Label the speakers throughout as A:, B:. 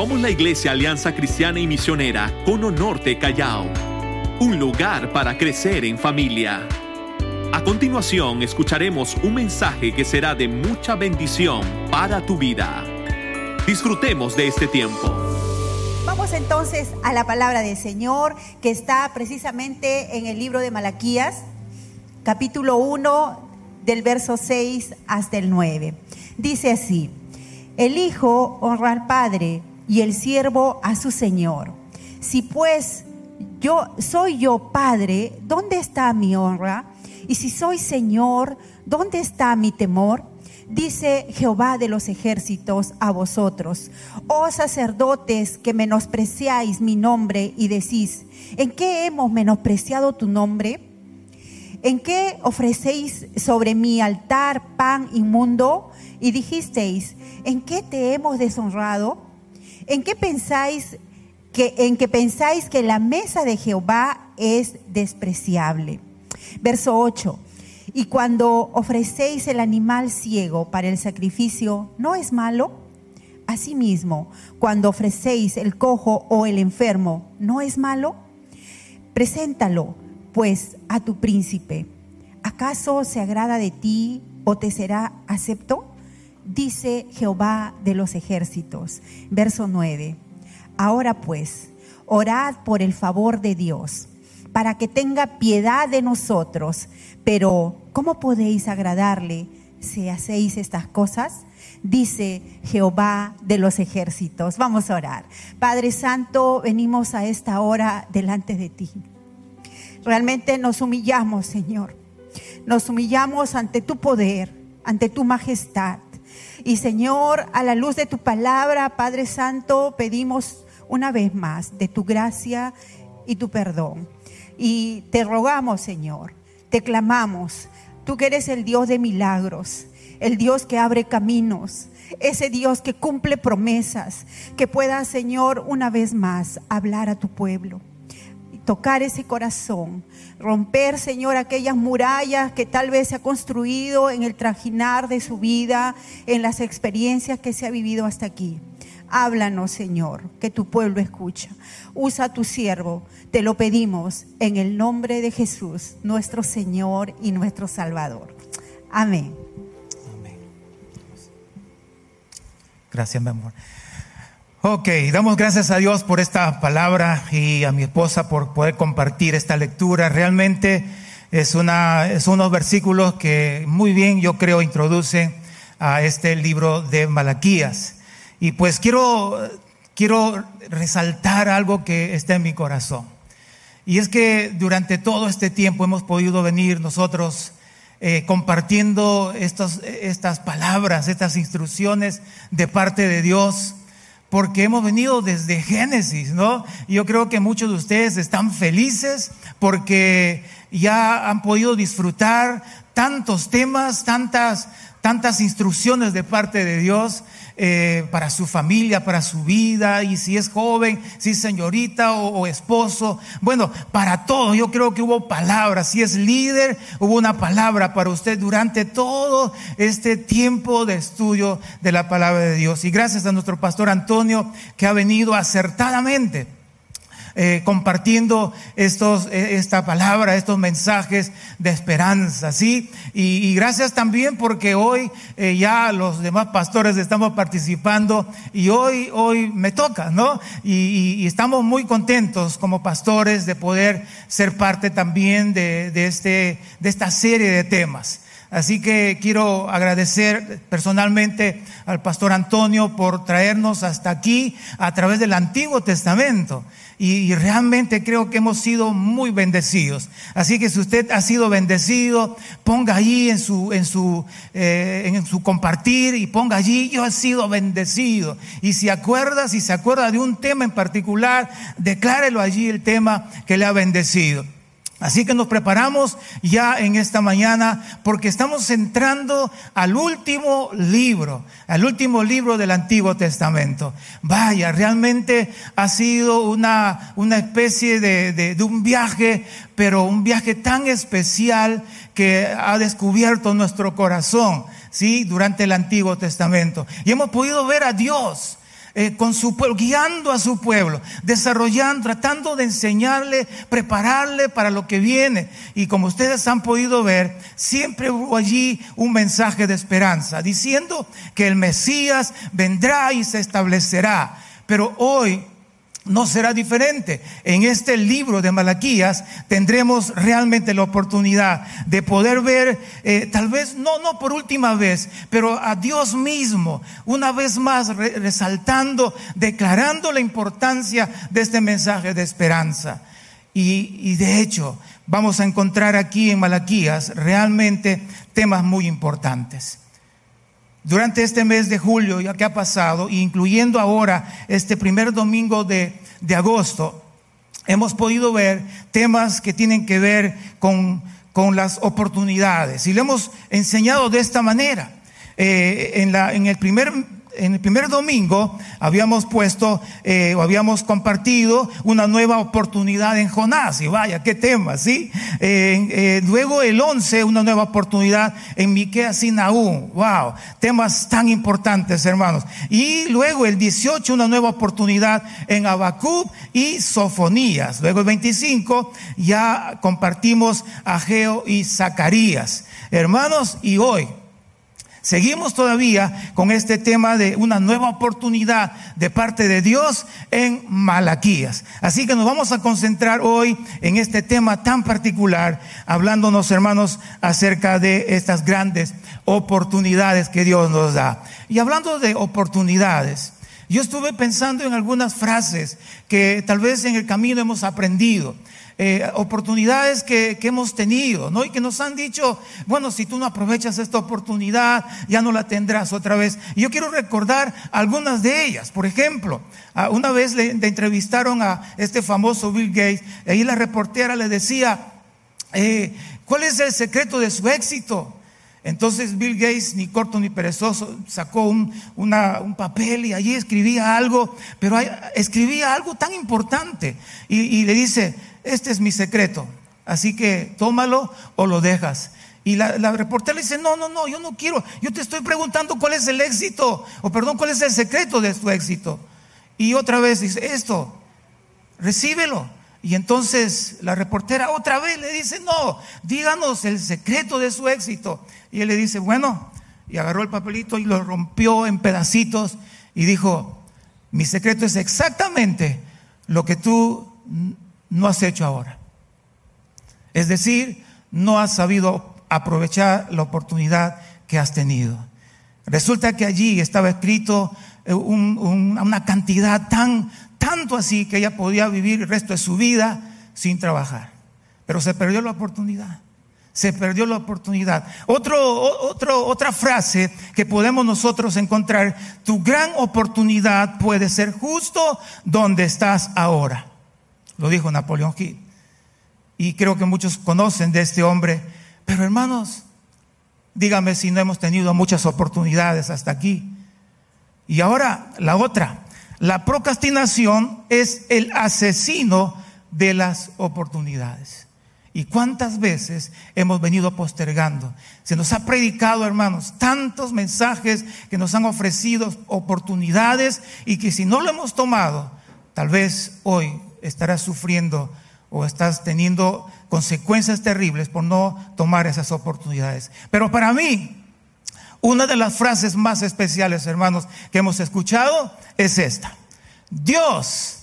A: Somos la Iglesia Alianza Cristiana y Misionera Cono Norte Callao, un lugar para crecer en familia. A continuación escucharemos un mensaje que será de mucha bendición para tu vida. Disfrutemos de este tiempo.
B: Vamos entonces a la palabra del Señor que está precisamente en el libro de Malaquías, capítulo 1, del verso 6 hasta el 9. Dice así, el Hijo honra al Padre y el siervo a su Señor. Si pues yo soy yo Padre, ¿dónde está mi honra? Y si soy Señor, ¿dónde está mi temor? Dice Jehová de los ejércitos a vosotros, oh sacerdotes que menospreciáis mi nombre y decís, ¿en qué hemos menospreciado tu nombre? ¿En qué ofrecéis sobre mi altar pan inmundo? Y dijisteis, ¿en qué te hemos deshonrado? ¿En qué pensáis que en pensáis que la mesa de Jehová es despreciable? Verso 8. Y cuando ofrecéis el animal ciego para el sacrificio, ¿no es malo? Asimismo, cuando ofrecéis el cojo o el enfermo, ¿no es malo? Preséntalo, pues, a tu príncipe. ¿Acaso se agrada de ti o te será acepto? Dice Jehová de los ejércitos. Verso 9. Ahora pues, orad por el favor de Dios, para que tenga piedad de nosotros. Pero, ¿cómo podéis agradarle si hacéis estas cosas? Dice Jehová de los ejércitos. Vamos a orar. Padre Santo, venimos a esta hora delante de ti. Realmente nos humillamos, Señor. Nos humillamos ante tu poder, ante tu majestad. Y Señor, a la luz de tu palabra, Padre Santo, pedimos una vez más de tu gracia y tu perdón. Y te rogamos, Señor, te clamamos, tú que eres el Dios de milagros, el Dios que abre caminos, ese Dios que cumple promesas, que pueda, Señor, una vez más hablar a tu pueblo tocar ese corazón, romper, Señor, aquellas murallas que tal vez se ha construido en el trajinar de su vida, en las experiencias que se ha vivido hasta aquí. Háblanos, Señor, que tu pueblo escucha. Usa a tu siervo, te lo pedimos en el nombre de Jesús, nuestro Señor y nuestro Salvador. Amén. Amén.
C: Gracias, mi amor. Ok, damos gracias a Dios por esta palabra y a mi esposa por poder compartir esta lectura. Realmente es, una, es unos versículos que muy bien yo creo introducen a este libro de Malaquías. Y pues quiero, quiero resaltar algo que está en mi corazón. Y es que durante todo este tiempo hemos podido venir nosotros eh, compartiendo estos, estas palabras, estas instrucciones de parte de Dios porque hemos venido desde Génesis, ¿no? Yo creo que muchos de ustedes están felices porque ya han podido disfrutar tantos temas, tantas, tantas instrucciones de parte de Dios eh, para su familia, para su vida, y si es joven, si señorita o, esposo. Bueno, para todo, yo creo que hubo palabras. Si es líder, hubo una palabra para usted durante todo este tiempo de estudio de la palabra de Dios. Y gracias a nuestro pastor Antonio que ha venido acertadamente eh, compartiendo estos, eh, esta palabra, estos mensajes de esperanza, ¿sí? Y, gracias también porque hoy eh, ya los demás pastores estamos participando y hoy, hoy me toca, ¿no? Y, estamos muy contentos como pastores de poder ser parte también de, de, este, de esta serie de temas. Así que quiero agradecer personalmente al pastor Antonio por traernos hasta aquí a través del Antiguo Testamento y, realmente creo que hemos sido muy bendecidos. Así que si usted ha sido bendecido, ponga allí en su, en su, eh, en su compartir y ponga allí, yo he sido bendecido. Y si acuerda, si se acuerda de un tema en particular, declárelo allí el tema que le ha bendecido. Así que nos preparamos ya en esta mañana porque estamos entrando al último libro, al último libro del Antiguo Testamento. Vaya, realmente ha sido una, una especie de, de, de un viaje, pero un viaje tan especial que ha descubierto nuestro corazón, ¿sí? Durante el Antiguo Testamento. Y hemos podido ver a Dios eh, con su pueblo, guiando a su pueblo, desarrollando, tratando de enseñarle, prepararle para lo que viene. Y como ustedes han podido ver, siempre hubo allí un mensaje de esperanza, diciendo que el Mesías vendrá y se establecerá. Pero hoy no será diferente. En este libro de Malaquías tendremos realmente la oportunidad de poder ver, eh, tal vez no, no por última vez, pero a Dios mismo, una vez más resaltando, declarando la importancia de este mensaje de esperanza. Y, y de hecho, vamos a encontrar aquí en Malaquías realmente temas muy importantes. Durante este mes de julio, ya que ha pasado, incluyendo ahora este primer domingo de, agosto, hemos podido ver temas que tienen que ver con, las oportunidades. Y lo hemos enseñado de esta manera. Eh, en, la, en el primer en el primer domingo habíamos puesto eh, o habíamos compartido una nueva oportunidad en Jonás. Y vaya, qué tema, ¿sí? Eh, luego el 11, una nueva oportunidad en Miqueas Nahum. Wow, temas tan importantes, hermanos. Y luego el 18, una nueva oportunidad en Abacub y Sofonías. Luego el 25, ya compartimos Ageo y Zacarías. Hermanos, y hoy Seguimos todavía con este tema de una nueva oportunidad de parte de Dios en Malaquías. Así que nos vamos a concentrar hoy en este tema tan particular, hablándonos, hermanos, acerca de estas grandes oportunidades que Dios nos da. Y hablando de oportunidades, yo estuve pensando en algunas frases que tal vez en el camino hemos aprendido. Eh, oportunidades que, hemos tenido, ¿no? Y que nos han dicho, bueno, si tú no aprovechas esta oportunidad, ya no la tendrás otra vez. Y yo quiero recordar algunas de ellas. Por ejemplo, una vez le, entrevistaron a este famoso Bill Gates, y ahí la reportera le decía, eh, ¿cuál es el secreto de su éxito? Entonces Bill Gates, ni corto ni perezoso, sacó un, un papel y allí escribía algo, pero escribía algo tan importante. y, le dice, este es mi secreto, así que tómalo o lo dejas. Y la, reportera le dice, no, no, no, yo no quiero, yo te estoy preguntando cuál es el éxito, o perdón, cuál es el secreto de tu éxito. Y otra vez dice, esto, recíbelo. Y entonces la reportera otra vez le dice, no, díganos el secreto de su éxito. Y él le dice, bueno, y agarró el papelito y lo rompió en pedacitos y dijo, mi secreto es exactamente lo que tú no has hecho ahora. Es decir, no has sabido aprovechar la oportunidad que has tenido. Resulta que allí estaba escrito eh, una cantidad tan, tanto así que ella podía vivir el resto de su vida sin trabajar. Pero se perdió la oportunidad. Se perdió la oportunidad. Otra frase que podemos nosotros encontrar, tu gran oportunidad puede ser justo donde estás ahora. Lo dijo Napoleón Hill. Y creo que muchos conocen de este hombre. Pero hermanos, dígame si no hemos tenido muchas oportunidades hasta aquí. Y ahora la otra. La procrastinación es el asesino de las oportunidades. ¿Y cuántas veces hemos venido postergando? Se nos ha predicado, hermanos, tantos mensajes que nos han ofrecido oportunidades y que si no lo hemos tomado, tal vez hoy estarás sufriendo o estás teniendo consecuencias terribles por no tomar esas oportunidades. Pero para mí, una de las frases más especiales, hermanos, que hemos escuchado es esta. Dios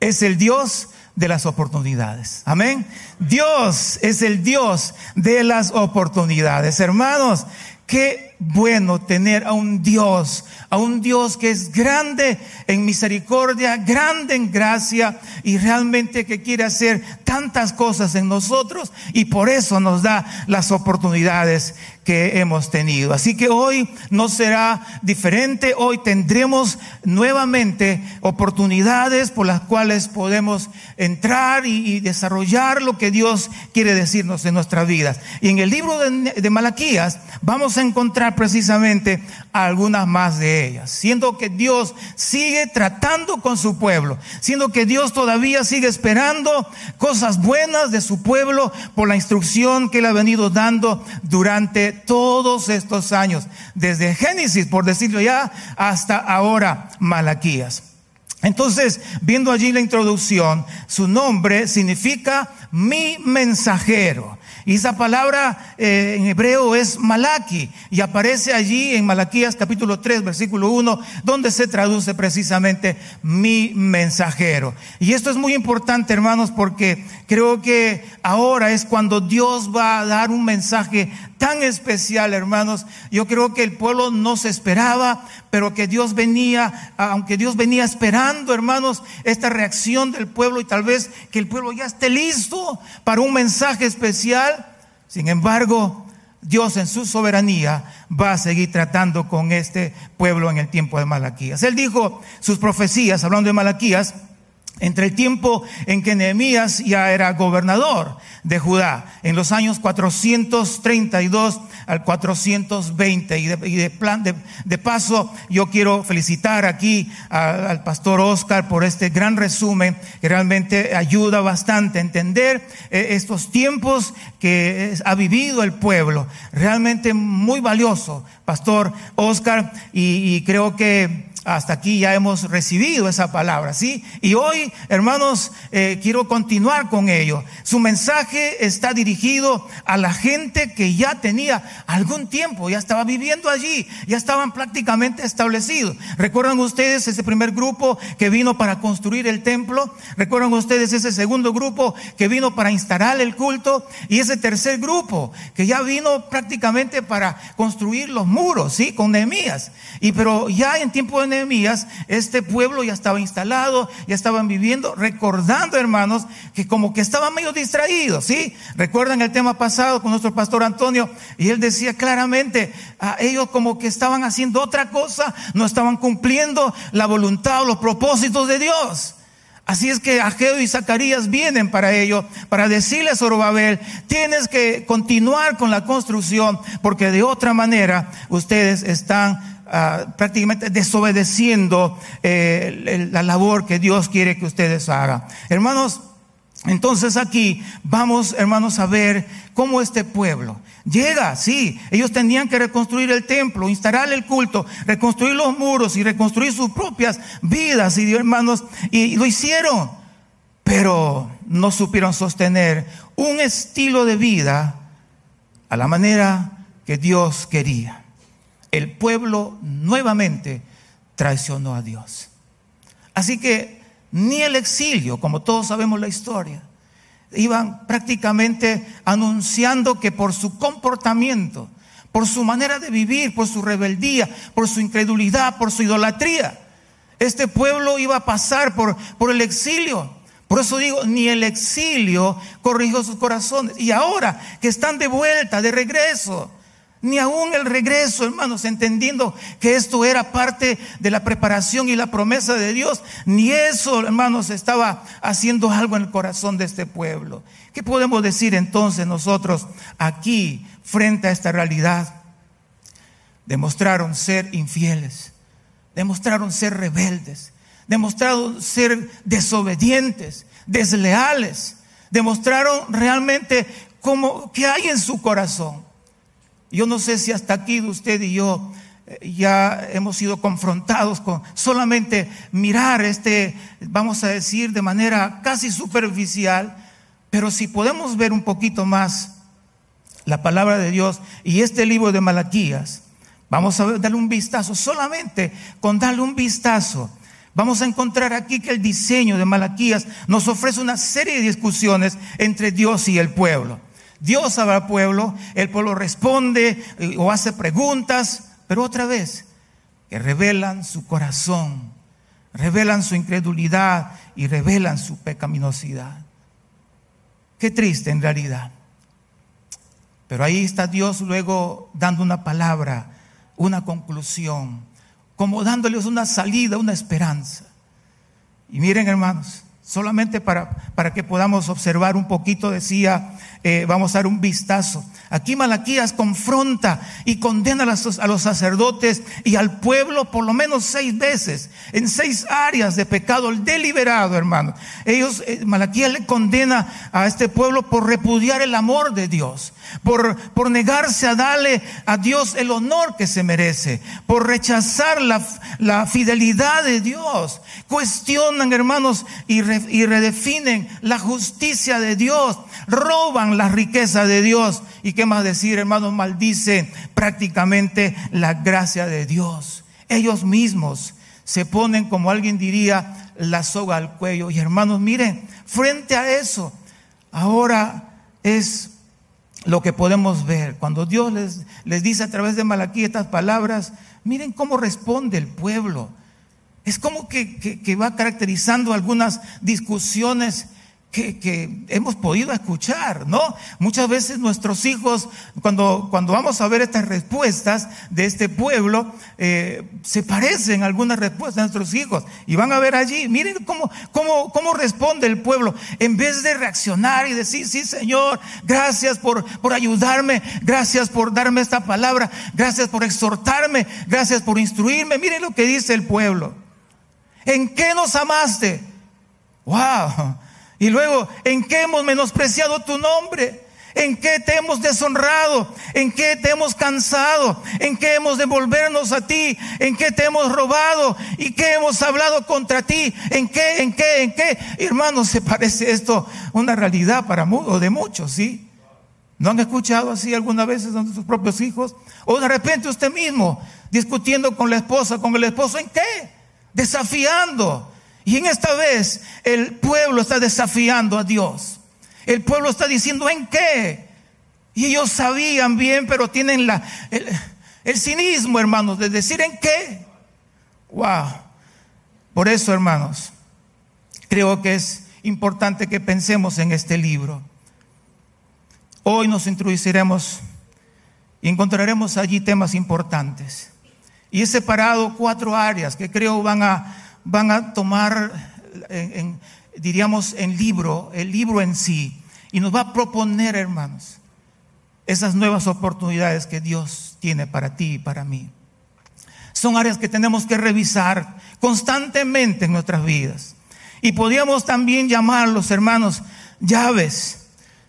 C: es el Dios de las oportunidades. Amén. Dios es el Dios de las oportunidades. Hermanos, qué bueno tener a un Dios, a un Dios que es grande en misericordia, grande en gracia y realmente que quiere hacer tantas cosas en nosotros y por eso nos da las oportunidades que hemos tenido. Así que hoy no será diferente, hoy tendremos nuevamente oportunidades por las cuales podemos entrar y, desarrollar lo que Dios quiere decirnos en nuestras vidas. Y en el libro de, de Malaquías vamos a encontrar precisamente algunas más de ellas, siendo que Dios sigue tratando con su pueblo, siendo que Dios todavía sigue esperando cosas buenas de su pueblo por la instrucción que él ha venido dando durante todos estos años, desde Génesis, por decirlo ya, hasta ahora Malaquías. Entonces, viendo allí la introducción, su nombre significa mi mensajero. Y esa palabra eh, en hebreo es Malaki y aparece allí en Malaquías capítulo 3 versículo 1 donde se traduce precisamente mi mensajero. Y esto es muy importante hermanos porque creo que ahora es cuando Dios va a dar un mensaje tan especial hermanos. Yo creo que el pueblo no se esperaba, pero que Dios venía, aunque Dios venía esperando hermanos esta reacción del pueblo y tal vez que el pueblo ya esté listo para un mensaje especial sin embargo, Dios en su soberanía va a seguir tratando con este pueblo en el tiempo de Malaquías. Él dijo sus profecías, hablando de Malaquías, entre el tiempo en que Nehemías ya era gobernador de Judá, en los años 432 al 420. Y de, plan, de, paso, yo quiero felicitar aquí al pastor Oscar por este gran resumen que realmente ayuda bastante a entender eh, estos tiempos que ha vivido el pueblo. Realmente muy valioso, pastor Oscar, y creo que hasta aquí ya hemos recibido esa palabra, ¿sí? Y hoy, hermanos, eh, quiero continuar con ello. Su mensaje está dirigido a la gente que ya tenía algún tiempo, ya estaba viviendo allí, ya estaban prácticamente establecidos. ¿Recuerdan ustedes ese primer grupo que vino para construir el templo? ¿Recuerdan ustedes ese segundo grupo que vino para instalar el culto? Y ese tercer grupo que ya vino prácticamente para construir los muros, ¿sí? Con Nehemías. Y pero ya en tiempo de Nehemías, este pueblo ya estaba instalado, ya estaban viviendo, recordando, hermanos, que como que estaban medio distraídos, ¿sí? Recuerdan el tema pasado con nuestro pastor Antonio, y él decía claramente, a ellos como que estaban haciendo otra cosa, no estaban cumpliendo la voluntad o los propósitos de Dios. Así es que Ageo y Zacarías vienen para ello, para decirle a Zorobabel, tienes que continuar con la construcción, porque de otra manera ustedes están Ah, prácticamente desobedeciendo eh, la labor que Dios quiere que ustedes hagan. Hermanos, entonces aquí vamos, hermanos, a ver cómo este pueblo llega, sí, ellos tenían que reconstruir el templo, instalar el culto, reconstruir los muros y reconstruir sus propias vidas, y hermanos, y lo hicieron, pero no supieron sostener un estilo de vida a la manera que Dios quería el pueblo nuevamente traicionó a Dios. Así que ni el exilio, como todos sabemos la historia, iban prácticamente anunciando que por su comportamiento, por su manera de vivir, por su rebeldía, por su incredulidad, por su idolatría, este pueblo iba a pasar por, por el exilio. Por eso digo, ni el exilio corrigió sus corazones. Y ahora que están de vuelta, de regreso, ni aún el regreso, hermanos, entendiendo que esto era parte de la preparación y la promesa de Dios, ni eso, hermanos, estaba haciendo algo en el corazón de este pueblo. ¿Qué podemos decir entonces nosotros aquí frente a esta realidad? Demostraron ser infieles, demostraron ser rebeldes, demostraron ser desobedientes, desleales, demostraron realmente qué hay en su corazón. Yo no sé si hasta aquí usted y yo eh, ya hemos sido confrontados con solamente mirar este, vamos a decir, de manera casi superficial, pero si podemos ver un poquito más la palabra de Dios y este libro de Malaquías, vamos a darle un vistazo, solamente con darle un vistazo. Vamos a encontrar aquí que el diseño de Malaquías nos ofrece una serie de discusiones entre Dios y el pueblo. Dios habla al pueblo, el pueblo responde eh, o hace preguntas, pero otra vez, que revelan su corazón, revelan su incredulidad y revelan su pecaminosidad. Qué triste en realidad. Pero ahí está Dios luego dando una palabra, una conclusión, como dándoles una salida, una esperanza. Y miren hermanos, solamente para, para que podamos observar un poquito, decía, eh, vamos a dar un vistazo. Aquí Malaquías confronta y condena a los, sacerdotes y al pueblo por lo menos seis veces, en seis áreas de pecado deliberado, hermano. Ellos, eh, Malaquías le condena a este pueblo por repudiar el amor de Dios, por, por negarse a darle a Dios el honor que se merece, por rechazar la, la fidelidad de Dios. Cuestionan, hermanos, y, y redefinen la justicia de Dios, roban la riqueza de Dios. ¿Y qué más decir, hermanos? Maldicen prácticamente la gracia de Dios. Ellos mismos se ponen, como alguien diría, la soga al cuello. Y hermanos, miren, frente a eso, ahora es lo que podemos ver. Cuando Dios les, les dice a través de Malaquí estas palabras, miren cómo responde el pueblo. Es como que, que, va caracterizando algunas discusiones que, hemos podido escuchar, ¿no? Muchas veces nuestros hijos, cuando, cuando vamos a ver estas respuestas de este pueblo, eh, se parecen algunas respuestas de nuestros hijos y van a ver allí, miren cómo, cómo, cómo responde el pueblo, en vez de reaccionar y decir, sí Señor, gracias por, por ayudarme, gracias por darme esta palabra, gracias por exhortarme, gracias por instruirme, miren lo que dice el pueblo. ¿En qué nos amaste? ¡Wow! Y luego, ¿en qué hemos menospreciado tu nombre? ¿En qué te hemos deshonrado? ¿En qué te hemos cansado? ¿En qué hemos devolvernos a ti? ¿En qué te hemos robado? ¿Y qué hemos hablado contra ti? ¿En qué? ¿En qué? ¿En qué? Hermanos, ¿se parece esto una realidad para o de muchos, sí? ¿No han escuchado así alguna vez de sus propios hijos? O de repente usted mismo discutiendo con la esposa, con el esposo, ¿en qué? Desafiando. Y en esta vez el pueblo está desafiando a Dios. El pueblo está diciendo, ¿en qué? Y ellos sabían bien, pero tienen la, el, cinismo, hermanos, de decir, ¿en qué? Wow. Por eso, hermanos, creo que es importante que pensemos en este libro. Hoy nos introduciremos y encontraremos allí temas importantes. Y he separado cuatro áreas que creo van a van a tomar, diríamos, en libro, el libro en sí, y nos va a proponer, hermanos, esas nuevas oportunidades que Dios tiene para ti y para mí. Son áreas que tenemos que revisar constantemente en nuestras vidas. Y podríamos también llamarlos, hermanos, llaves,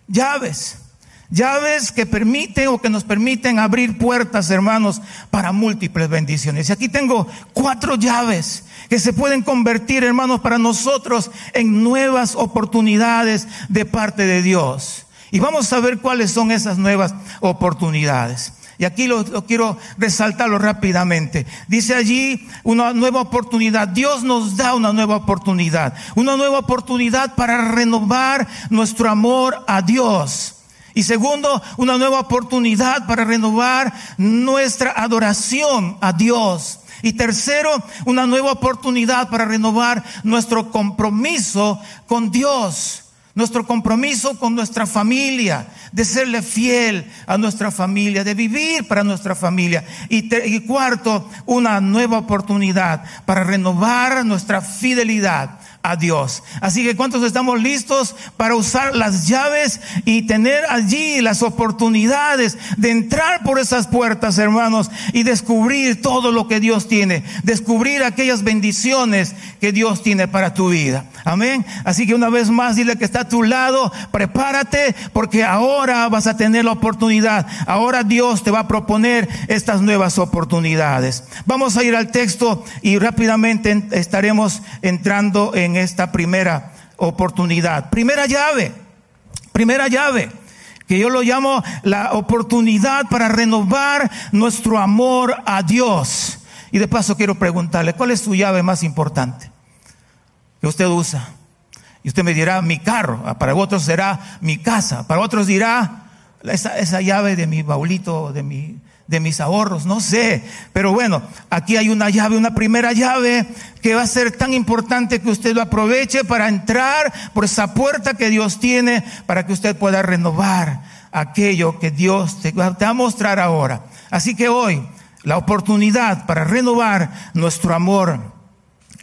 C: llaves Llaves que permiten o que nos permiten abrir puertas, hermanos, para múltiples bendiciones. Y aquí tengo cuatro llaves que se pueden convertir, hermanos, para nosotros en nuevas oportunidades de parte de Dios. Y vamos a ver cuáles son esas nuevas oportunidades. Y aquí lo, quiero resaltarlo rápidamente. Dice allí una nueva oportunidad. Dios nos da una nueva oportunidad. Una nueva oportunidad para renovar nuestro amor a Dios. Y segundo, una nueva oportunidad para renovar nuestra adoración a Dios. Y tercero, una nueva oportunidad para renovar nuestro compromiso con Dios. Nuestro compromiso con nuestra familia, de serle fiel a nuestra familia, de vivir para nuestra familia. Y, cuarto, una nueva oportunidad para renovar nuestra fidelidad a Dios. Así que ¿cuántos estamos listos para usar las llaves y tener allí las oportunidades de entrar por esas puertas, hermanos, y descubrir todo lo que Dios tiene, descubrir aquellas bendiciones que Dios tiene para tu vida? Amén. Así que una vez más dile que está a tu lado, prepárate porque ahora vas a tener la oportunidad. Ahora Dios te va a proponer estas nuevas oportunidades. Vamos a ir al texto y rápidamente estaremos entrando en esta primera oportunidad. Primera llave, primera llave, que yo lo llamo la oportunidad para renovar nuestro amor a Dios. Y de paso quiero preguntarle, ¿cuál es su llave más importante que usted usa? Y usted me dirá, mi carro, ah, para otros será mi casa, para otros dirá, esa, esa llave de mi baulito, de mi de mis ahorros, no sé. Pero bueno, aquí hay una llave, una primera llave que va a ser tan importante que usted lo aproveche para entrar por esa puerta que Dios tiene para que usted pueda renovar aquello que Dios te, va a mostrar ahora. Así que hoy, la oportunidad para renovar nuestro amor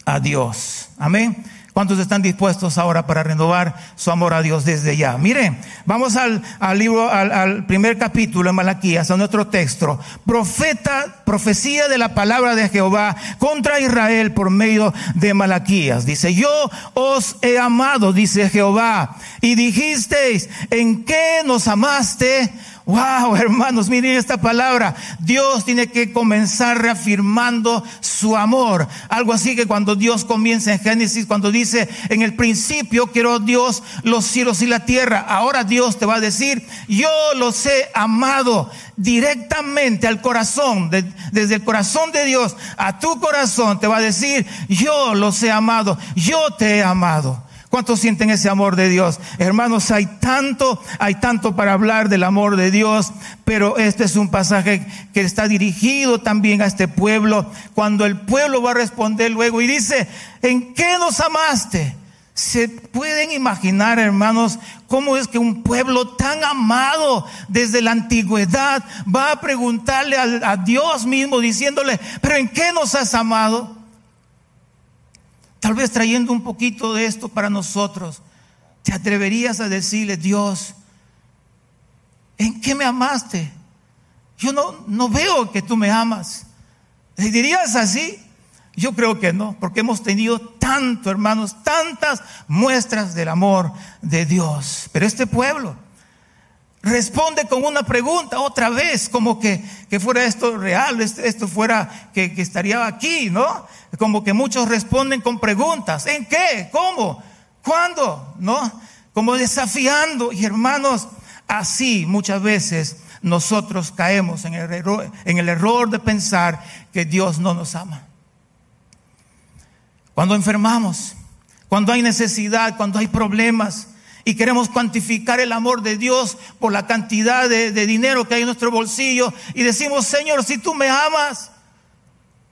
C: a Dios. Amén. ¿Cuántos están dispuestos ahora para renovar su amor a Dios desde ya? Miren, vamos al, libro, al, al, primer capítulo de Malaquías, a nuestro texto. Profeta, profecía de la palabra de Jehová contra Israel por medio de Malaquías. Dice, yo os he amado, dice Jehová, y dijisteis, ¿en qué nos amaste? Wow, hermanos, miren esta palabra. Dios tiene que comenzar reafirmando su amor. Algo así que cuando Dios comienza en Génesis, cuando dice, en el principio quiero Dios los cielos y la tierra. Ahora Dios te va a decir, yo los he amado directamente al corazón, desde el corazón de Dios a tu corazón te va a decir, yo los he amado, yo te he amado. ¿Cuántos sienten ese amor de Dios? Hermanos, hay tanto, hay tanto para hablar del amor de Dios, pero este es un pasaje que está dirigido también a este pueblo, cuando el pueblo va a responder luego y dice, ¿en qué nos amaste? ¿Se pueden imaginar, hermanos, cómo es que un pueblo tan amado desde la antigüedad va a preguntarle a, a Dios mismo diciéndole, pero ¿en qué nos has amado? Tal vez trayendo un poquito de esto para nosotros, te atreverías a decirle, Dios, ¿en qué me amaste? Yo no, no veo que tú me amas. ¿Le dirías así? Yo creo que no, porque hemos tenido tanto, hermanos, tantas muestras del amor de Dios. Pero este pueblo responde con una pregunta otra vez, como que, que fuera esto real, esto fuera que, que estaría aquí, ¿no? como que muchos responden con preguntas. ¿En qué? ¿Cómo? ¿Cuándo? ¿No? Como desafiando. Y hermanos, así muchas veces nosotros caemos en el error, en el error de pensar que Dios no nos ama. Cuando enfermamos, cuando hay necesidad, cuando hay problemas y queremos cuantificar el amor de Dios por la cantidad de, dinero que hay en nuestro bolsillo y decimos, Señor, si tú me amas,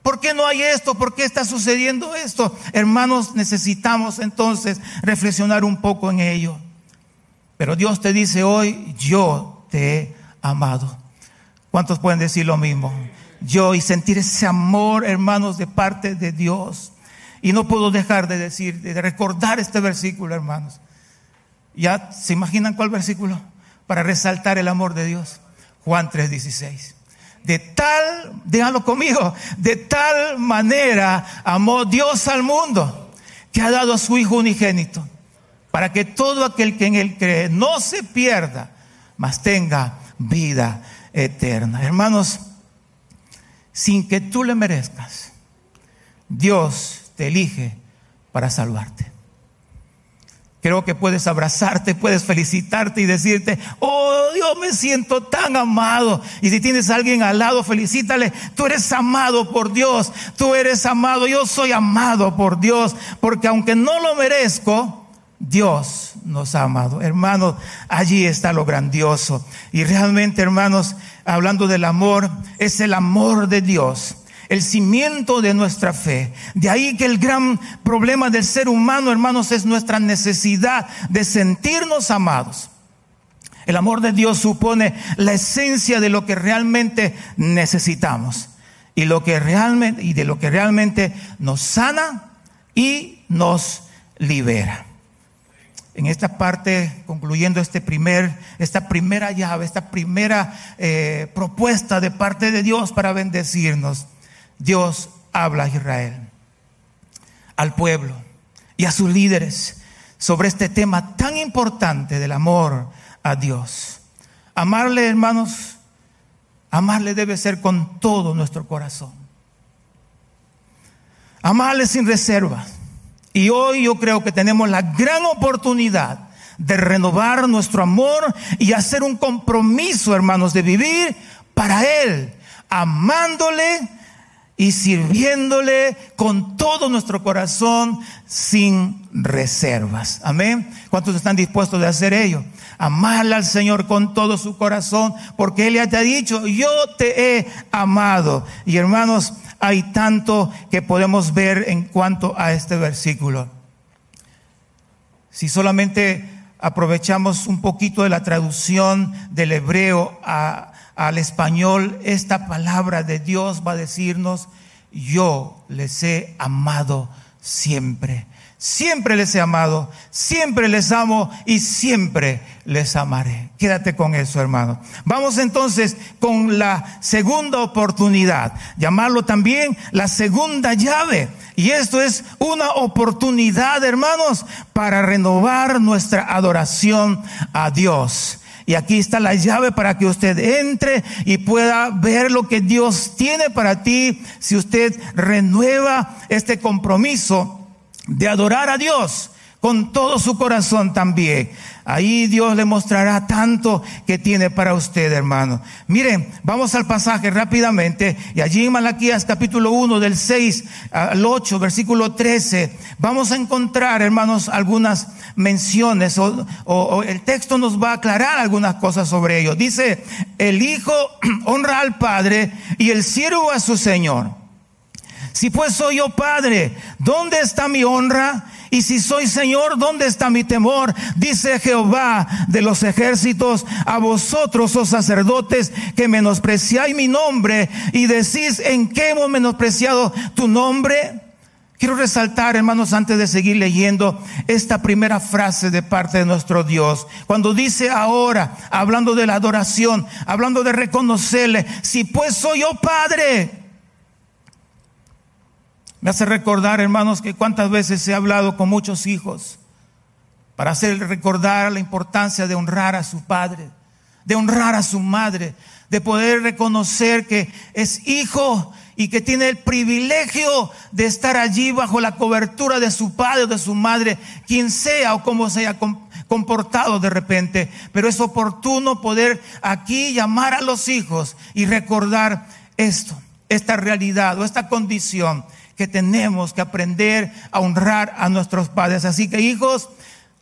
C: ¿Por qué no hay esto? ¿Por qué está sucediendo esto? Hermanos, necesitamos entonces reflexionar un poco en ello. Pero Dios te dice hoy, yo te he amado. ¿Cuántos pueden decir lo mismo? Yo y sentir ese amor, hermanos, de parte de Dios. Y no puedo dejar de decir, de recordar este versículo, hermanos. ¿Ya se imaginan cuál versículo? Para resaltar el amor de Dios. Juan 3:16. De tal, díganlo conmigo, de tal manera amó Dios al mundo que ha dado a su Hijo unigénito para que todo aquel que en él cree no se pierda, mas tenga vida eterna. Hermanos, sin que tú le merezcas, Dios te elige para salvarte. Creo que puedes abrazarte, puedes felicitarte y decirte, oh Dios, me siento tan amado. Y si tienes a alguien al lado, felicítale, tú eres amado por Dios, tú eres amado, yo soy amado por Dios, porque aunque no lo merezco, Dios nos ha amado. Hermanos, allí está lo grandioso. Y realmente, hermanos, hablando del amor, es el amor de Dios el cimiento de nuestra fe. De ahí que el gran problema del ser humano, hermanos, es nuestra necesidad de sentirnos amados. El amor de Dios supone la esencia de lo que realmente necesitamos y lo que realmente y de lo que realmente nos sana y nos libera. En esta parte, concluyendo este primer, esta primera llave, esta primera eh, propuesta de parte de Dios para bendecirnos, Dios habla a Israel, al pueblo y a sus líderes sobre este tema tan importante del amor a Dios. Amarle, hermanos, amarle debe ser con todo nuestro corazón. Amarle sin reservas. Y hoy yo creo que tenemos la gran oportunidad de renovar nuestro amor y hacer un compromiso, hermanos, de vivir para Él, amándole y sirviéndole con todo nuestro corazón sin reservas. Amén. ¿Cuántos están dispuestos de hacer ello? Amarle al Señor con todo su corazón, porque Él ya te ha dicho, yo te he amado. Y hermanos, hay tanto que podemos ver en cuanto a este versículo. Si solamente aprovechamos un poquito de la traducción del hebreo a, al español, esta palabra de Dios va a decirnos, yo les he amado siempre. Siempre les he amado, siempre les amo y siempre les amaré. Quédate con eso, hermano. Vamos entonces con la segunda oportunidad, llamarlo también la segunda llave. Y esto es una oportunidad, hermanos, para renovar nuestra adoración a Dios. Y aquí está la llave para que usted entre y pueda ver lo que Dios tiene para ti si usted renueva este compromiso de adorar a Dios con todo su corazón también. Ahí Dios le mostrará tanto que tiene para usted, hermano. Miren, vamos al pasaje rápidamente. Y allí en Malaquías capítulo 1 del 6 al 8, versículo 13, vamos a encontrar, hermanos, algunas menciones o, o el texto nos va a aclarar algunas cosas sobre ello. Dice, el Hijo honra al Padre y el siervo a su Señor. Si pues soy yo Padre, ¿dónde está mi honra? Y si soy Señor, ¿dónde está mi temor? Dice Jehová de los ejércitos, a vosotros, oh sacerdotes, que menospreciáis mi nombre y decís, ¿en qué hemos menospreciado tu nombre? Quiero resaltar, hermanos, antes de seguir leyendo esta primera frase de parte de nuestro Dios. Cuando dice ahora, hablando de la adoración, hablando de reconocerle, si pues soy yo Padre, me hace recordar, hermanos, que cuántas veces he hablado con muchos hijos para hacer recordar la importancia de honrar a su padre, de honrar a su madre, de poder reconocer que es hijo y que tiene el privilegio de estar allí bajo la cobertura de su padre o de su madre, quien sea o como se haya comportado de repente. Pero es oportuno poder aquí llamar a los hijos y recordar esto, esta realidad o esta condición que tenemos que aprender a honrar a nuestros padres. Así que hijos,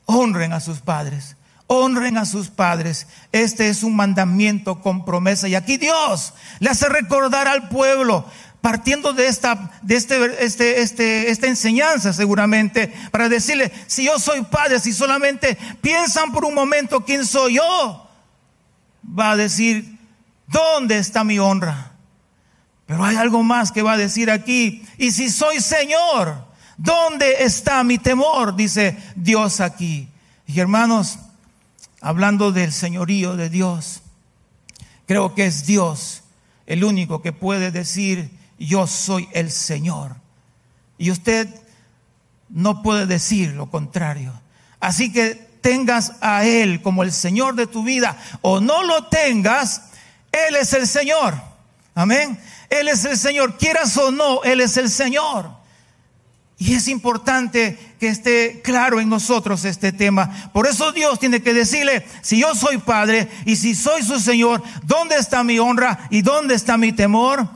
C: honren a sus padres. Honren a sus padres. Este es un mandamiento con promesa. Y aquí Dios le hace recordar al pueblo, partiendo de esta, de este, este, este, esta enseñanza seguramente, para decirle, si yo soy padre, si solamente piensan por un momento quién soy yo, va a decir, ¿dónde está mi honra? Pero hay algo más que va a decir aquí. Y si soy Señor, ¿dónde está mi temor? Dice Dios aquí. Y hermanos, hablando del señorío de Dios, creo que es Dios el único que puede decir, yo soy el Señor. Y usted no puede decir lo contrario. Así que tengas a Él como el Señor de tu vida o no lo tengas, Él es el Señor. Amén. Él es el Señor, quieras o no, Él es el Señor. Y es importante que esté claro en nosotros este tema. Por eso Dios tiene que decirle, si yo soy Padre y si soy su Señor, ¿dónde está mi honra y dónde está mi temor?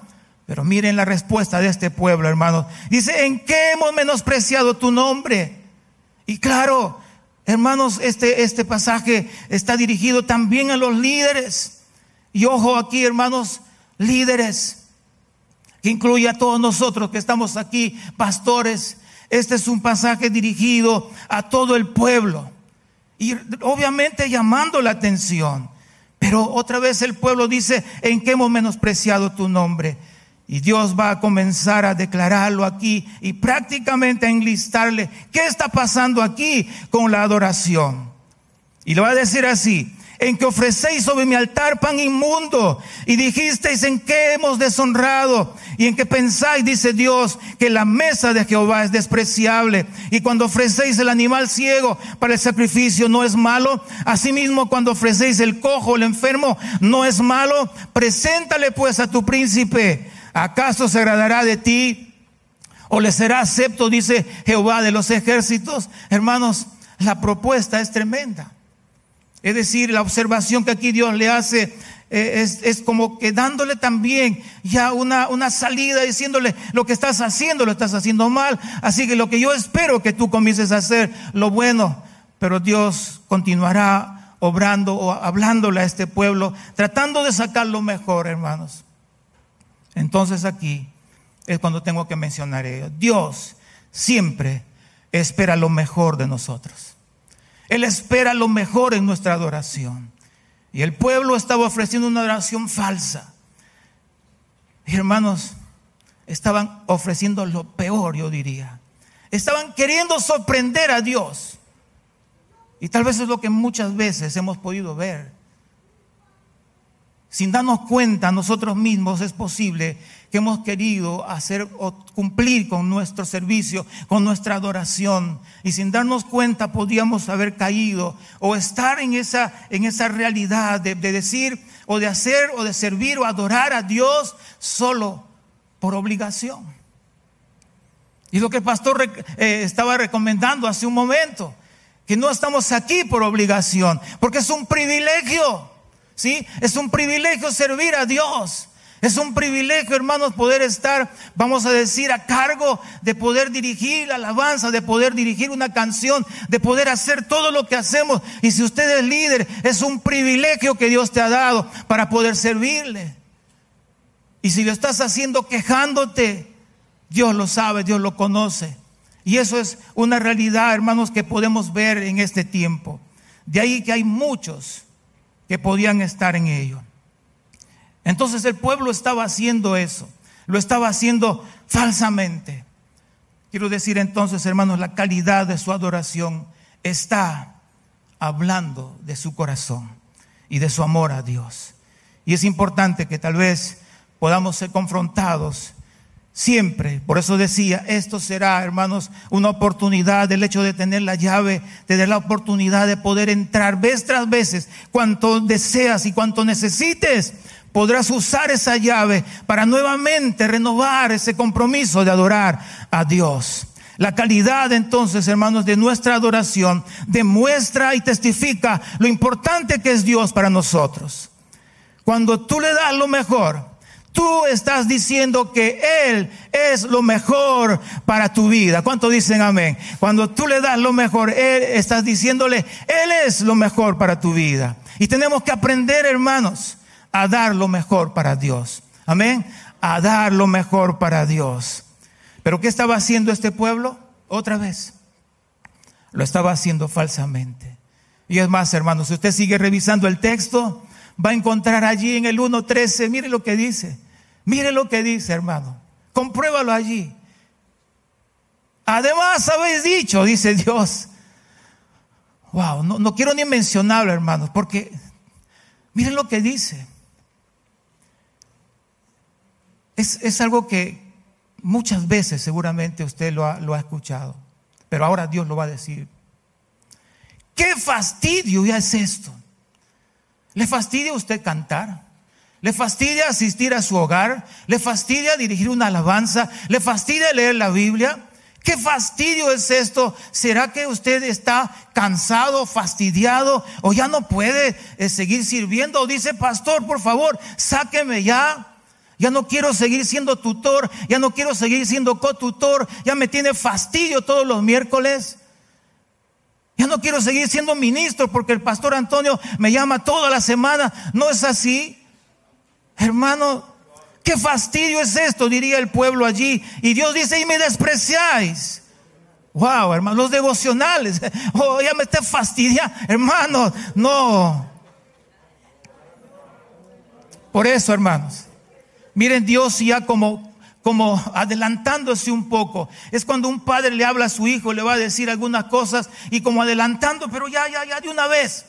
C: Pero miren la respuesta de este pueblo, hermanos. Dice, ¿en qué hemos menospreciado tu nombre? Y claro, hermanos, este, este pasaje está dirigido también a los líderes. Y ojo aquí, hermanos, líderes que incluye a todos nosotros que estamos aquí, pastores. Este es un pasaje dirigido a todo el pueblo y obviamente llamando la atención. Pero otra vez el pueblo dice, ¿en qué hemos menospreciado tu nombre? Y Dios va a comenzar a declararlo aquí y prácticamente a enlistarle qué está pasando aquí con la adoración. Y lo va a decir así, en que ofrecéis sobre mi altar pan inmundo y dijisteis en qué hemos deshonrado y en que pensáis, dice Dios, que la mesa de Jehová es despreciable y cuando ofrecéis el animal ciego para el sacrificio no es malo, asimismo cuando ofrecéis el cojo, el enfermo, no es malo, preséntale pues a tu príncipe, ¿acaso se agradará de ti? ¿O le será acepto, dice Jehová de los ejércitos? Hermanos, la propuesta es tremenda. Es decir, la observación que aquí Dios le hace eh, es, como que dándole también ya una, una salida, diciéndole lo que estás haciendo, lo estás haciendo mal. Así que lo que yo espero que tú comiences a hacer, lo bueno, pero Dios continuará obrando o hablándole a este pueblo, tratando de sacar lo mejor, hermanos. Entonces aquí es cuando tengo que mencionar ello. Dios siempre espera lo mejor de nosotros. Él espera lo mejor en nuestra adoración. Y el pueblo estaba ofreciendo una adoración falsa. Hermanos, estaban ofreciendo lo peor, yo diría. estaban queriendo sorprender a Dios. Y tal vez es lo que muchas veces hemos podido ver. Sin darnos cuenta nosotros mismos es posible que hemos querido hacer o cumplir con nuestro servicio, con nuestra adoración. Y sin darnos cuenta podíamos haber caído o estar en esa, en esa realidad de, decir o de hacer o de servir o adorar a Dios solo por obligación. Y lo que el pastor eh, estaba recomendando hace un momento, que no estamos aquí por obligación, porque es un privilegio, ¿sí? Es un privilegio servir a Dios. Es un privilegio, hermanos, poder estar, vamos a decir, a cargo de poder dirigir la alabanza, de poder dirigir una canción, de poder hacer todo lo que hacemos. Y si usted es líder, es un privilegio que Dios te ha dado para poder servirle. Y si lo estás haciendo quejándote, Dios lo sabe, Dios lo conoce. Y eso es una realidad, hermanos, que podemos ver en este tiempo. De ahí que hay muchos que podían estar en ello. Entonces el pueblo estaba haciendo eso, lo estaba haciendo falsamente. Quiero decir entonces, hermanos, la calidad de su adoración está hablando de su corazón y de su amor a Dios. Y es importante que tal vez podamos ser confrontados siempre. Por eso decía, esto será, hermanos, una oportunidad, el hecho de tener la llave, tener la oportunidad de poder entrar vez tras veces, cuanto deseas y cuanto necesites podrás usar esa llave para nuevamente renovar ese compromiso de adorar a Dios. La calidad entonces, hermanos, de nuestra adoración demuestra y testifica lo importante que es Dios para nosotros. Cuando tú le das lo mejor, tú estás diciendo que Él es lo mejor para tu vida. ¿Cuánto dicen amén? Cuando tú le das lo mejor, Él estás diciéndole, Él es lo mejor para tu vida. Y tenemos que aprender, hermanos, a dar lo mejor para Dios. Amén. A dar lo mejor para Dios. Pero ¿qué estaba haciendo este pueblo? Otra vez. Lo estaba haciendo falsamente. Y es más, hermanos, si usted sigue revisando el texto, va a encontrar allí en el 1.13, mire lo que dice. Mire lo que dice, hermano. Compruébalo allí. Además habéis dicho, dice Dios. Wow, no, no quiero ni mencionarlo, hermanos, porque miren lo que dice. Es, algo que muchas veces seguramente usted lo ha, lo ha escuchado, pero ahora Dios lo va a decir. ¿Qué fastidio ya es esto? ¿Le fastidia usted cantar? ¿Le fastidia asistir a su hogar? ¿Le fastidia dirigir una alabanza? ¿Le fastidia leer la Biblia? ¿Qué fastidio es esto? ¿Será que usted está cansado, fastidiado o ya no puede eh, seguir sirviendo? O dice, pastor, por favor, sáqueme ya. Ya no quiero seguir siendo tutor, ya no quiero seguir siendo cotutor, ya me tiene fastidio todos los miércoles. Ya no quiero seguir siendo ministro porque el pastor Antonio me llama toda la semana. No es así. Hermano, qué fastidio es esto, diría el pueblo allí. Y Dios dice, y me despreciáis. Wow, hermano, los devocionales. Oh, ya me está fastidiando. Hermano, no. Por eso, hermanos. Miren, Dios ya como, como adelantándose un poco. Es cuando un padre le habla a su hijo, le va a decir algunas cosas y como adelantando, pero ya, ya, ya de una vez.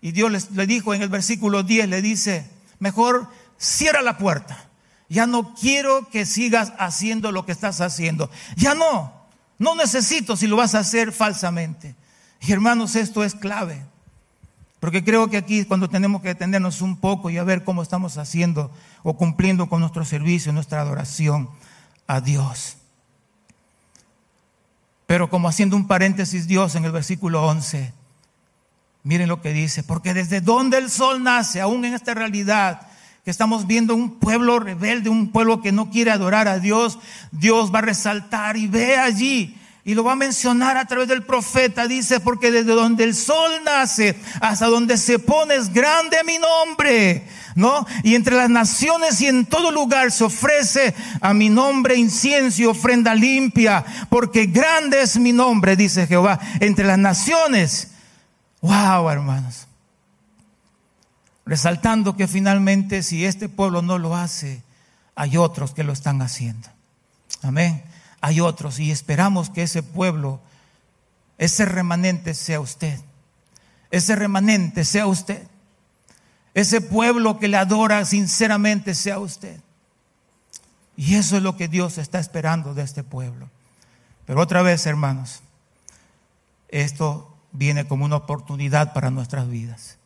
C: Y Dios le dijo en el versículo 10, le dice, mejor cierra la puerta. Ya no quiero que sigas haciendo lo que estás haciendo. Ya no. No necesito si lo vas a hacer falsamente. Y hermanos, esto es clave. Porque creo que aquí cuando tenemos que detenernos un poco y a ver cómo estamos haciendo o cumpliendo con nuestro servicio, nuestra adoración a Dios. Pero como haciendo un paréntesis Dios en el versículo 11, miren lo que dice, porque desde donde el sol nace, aún en esta realidad, que estamos viendo un pueblo rebelde, un pueblo que no quiere adorar a Dios, Dios va a resaltar y ve allí y lo va a mencionar a través del profeta. Dice, porque desde donde el sol nace hasta donde se pone es grande mi nombre. ¿No? Y entre las naciones y en todo lugar se ofrece a mi nombre incienso y ofrenda limpia, porque grande es mi nombre, dice Jehová, entre las naciones. Wow, hermanos. Resaltando que finalmente si este pueblo no lo hace, hay otros que lo están haciendo. Amén. Hay otros y esperamos que ese pueblo, ese remanente sea usted. Ese remanente sea usted. Ese pueblo que le adora sinceramente sea usted. Y eso es lo que Dios está esperando de este pueblo. Pero otra vez, hermanos, esto viene como una oportunidad para nuestras vidas.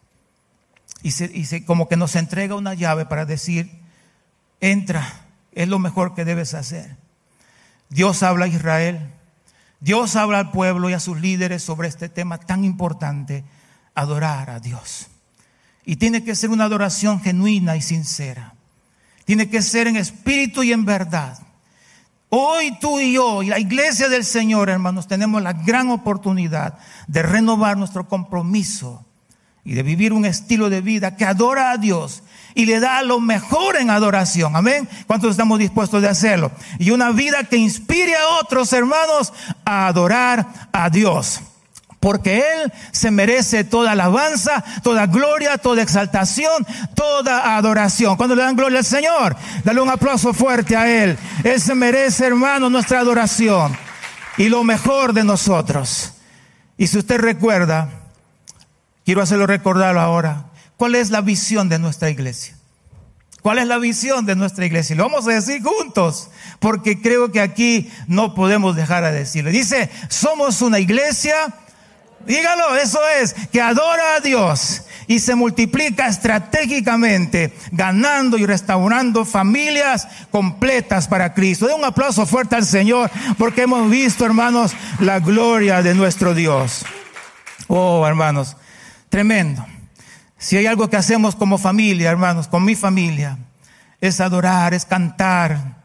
C: Y, se, como que nos entrega una llave para decir, entra, es lo mejor que debes hacer. Dios habla a Israel, Dios habla al pueblo y a sus líderes sobre este tema tan importante, adorar a Dios. Y tiene que ser una adoración genuina y sincera. Tiene que ser en espíritu y en verdad. Hoy tú y yo y la iglesia del Señor, hermanos, tenemos la gran oportunidad de renovar nuestro compromiso y de vivir un estilo de vida que adora a Dios y le da lo mejor en adoración. Amén. ¿Cuántos estamos dispuestos de hacerlo? Y una vida que inspire a otros hermanos a adorar a Dios porque Él se merece toda alabanza, toda gloria, toda exaltación, toda adoración. Cuando le dan gloria al Señor, dale un aplauso fuerte a Él. Él se merece, hermano, nuestra adoración y lo mejor de nosotros. Y si usted recuerda, quiero hacerlo recordarlo ahora, ¿cuál es la visión de nuestra iglesia? ¿Cuál es la visión de nuestra iglesia? Y lo vamos a decir juntos, porque creo que aquí no podemos dejar de decirlo. Dice, somos una iglesia Dígalo, eso es, que adora a Dios y se multiplica estratégicamente, ganando y restaurando familias completas para Cristo. De un aplauso fuerte al Señor, porque hemos visto, hermanos, la gloria de nuestro Dios. Oh, hermanos, tremendo. Si hay algo que hacemos como familia, hermanos, con mi familia, es adorar, es cantar,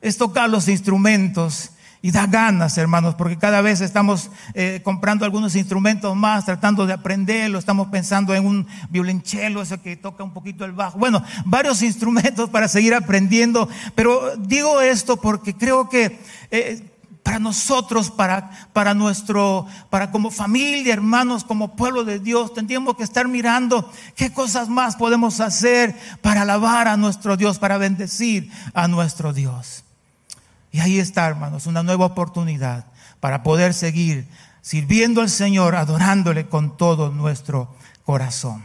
C: es tocar los instrumentos y da ganas, hermanos, porque cada vez estamos eh, comprando algunos instrumentos más, tratando de aprenderlo. Estamos pensando en un violonchelo, ese que toca un poquito el bajo. Bueno, varios instrumentos para seguir aprendiendo. Pero digo esto porque creo que eh, para nosotros, para, para nuestro, para como familia, hermanos, como pueblo de Dios, tendríamos que estar mirando qué cosas más podemos hacer para alabar a nuestro Dios, para bendecir a nuestro Dios. Y ahí está, hermanos, una nueva oportunidad para poder seguir sirviendo al Señor, adorándole con todo nuestro corazón.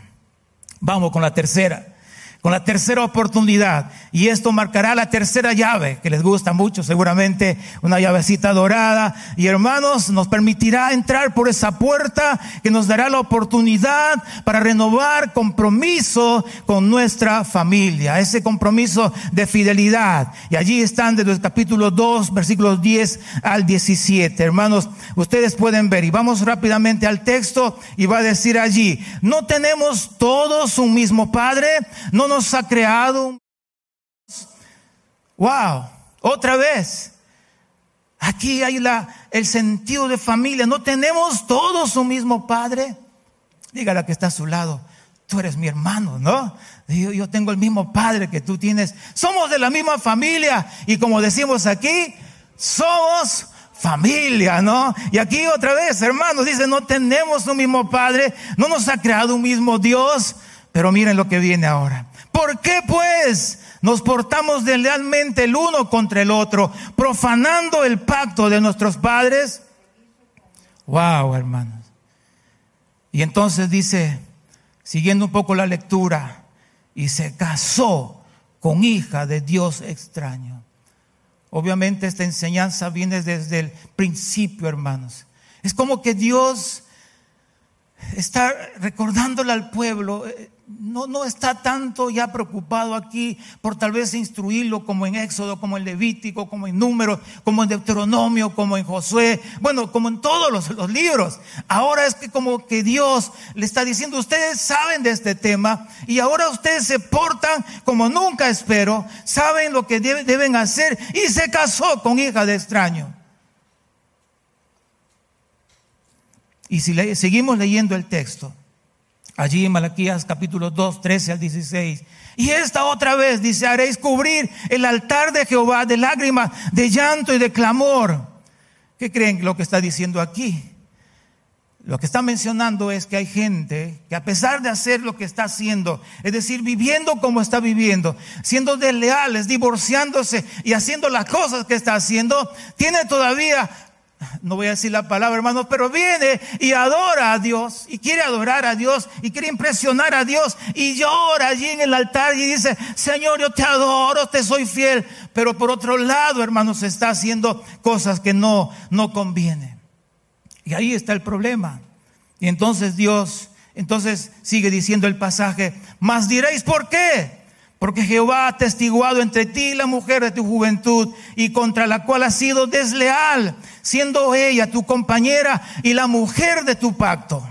C: Vamos con la tercera con la tercera oportunidad. Y esto marcará la tercera llave, que les gusta mucho, seguramente una llavecita dorada. Y hermanos, nos permitirá entrar por esa puerta que nos dará la oportunidad para renovar compromiso con nuestra familia, ese compromiso de fidelidad. Y allí están desde el capítulo 2, versículos 10 al 17. Hermanos, ustedes pueden ver y vamos rápidamente al texto y va a decir allí, no tenemos todos un mismo Padre, no nos ha creado. Wow, otra vez. Aquí hay la, el sentido de familia. No tenemos todos un mismo padre. Dígale que está a su lado. Tú eres mi hermano, ¿no? Yo, yo tengo el mismo padre que tú tienes. Somos de la misma familia. Y como decimos aquí, somos familia, ¿no? Y aquí otra vez, hermanos, dice, no tenemos un mismo Padre, no nos ha creado un mismo Dios, pero miren lo que viene ahora. ¿Por qué pues nos portamos deslealmente el uno contra el otro, profanando el pacto de nuestros padres? Wow, hermanos. Y entonces dice, siguiendo un poco la lectura, y se casó con hija de Dios extraño. Obviamente esta enseñanza viene desde el principio, hermanos. Es como que Dios está recordándole al pueblo, eh, no, no está tanto ya preocupado aquí por tal vez instruirlo como en Éxodo, como en Levítico, como en Números, como en Deuteronomio, como en Josué, bueno, como en todos los, libros. Ahora es que como que Dios le está diciendo, ustedes saben de este tema y ahora ustedes se portan como nunca espero, saben lo que deben hacer y se casó con hija de extraño. Y si seguimos leyendo el texto, allí en Malaquías capítulo 2, 13 al 16. Y esta otra vez dice, haréis cubrir el altar de Jehová de lágrimas, de llanto y de clamor. ¿Qué creen lo que está diciendo aquí? Lo que está mencionando es que hay gente que a pesar de hacer lo que está haciendo, es decir, viviendo como está viviendo, siendo desleales, divorciándose y haciendo las cosas que está haciendo, tiene todavía, no voy a decir la palabra hermano, pero viene y adora a Dios y quiere adorar a Dios y quiere impresionar a Dios y llora allí en el altar y dice, Señor, yo te adoro, te soy fiel, pero por otro lado, hermanos, está haciendo cosas que no, no convienen. Y ahí está el problema. Y entonces Dios, entonces sigue diciendo el pasaje, mas diréis, ¿por qué? Porque Jehová ha testiguado entre ti y la mujer de tu juventud y contra la cual has sido desleal, siendo ella tu compañera y la mujer de tu pacto.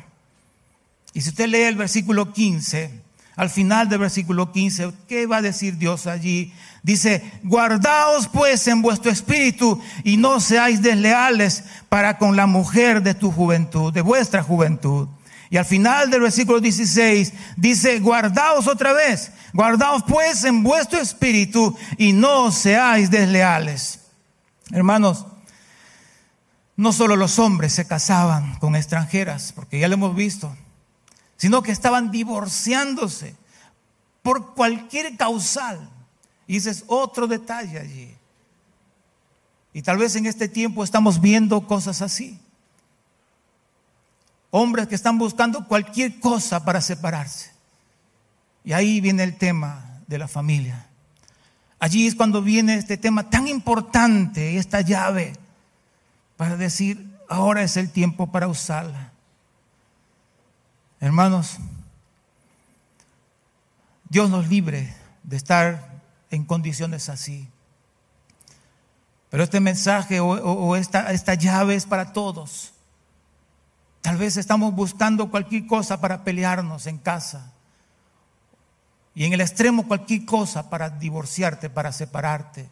C: Y si usted lee el versículo 15, al final del versículo 15, ¿qué va a decir Dios allí? Dice, guardaos pues en vuestro espíritu y no seáis desleales para con la mujer de tu juventud, de vuestra juventud. Y al final del versículo 16 dice, guardaos otra vez, guardaos pues en vuestro espíritu y no seáis desleales. Hermanos, no solo los hombres se casaban con extranjeras, porque ya lo hemos visto, sino que estaban divorciándose por cualquier causal. Y ese es otro detalle allí. Y tal vez en este tiempo estamos viendo cosas así. Hombres que están buscando cualquier cosa para separarse. Y ahí viene el tema de la familia. Allí es cuando viene este tema tan importante, esta llave, para decir, ahora es el tiempo para usarla. Hermanos, Dios nos libre de estar en condiciones así. Pero este mensaje o, esta, llave es para todos. Tal vez estamos buscando cualquier cosa para pelearnos en casa. Y en el extremo cualquier cosa para divorciarte, para separarte.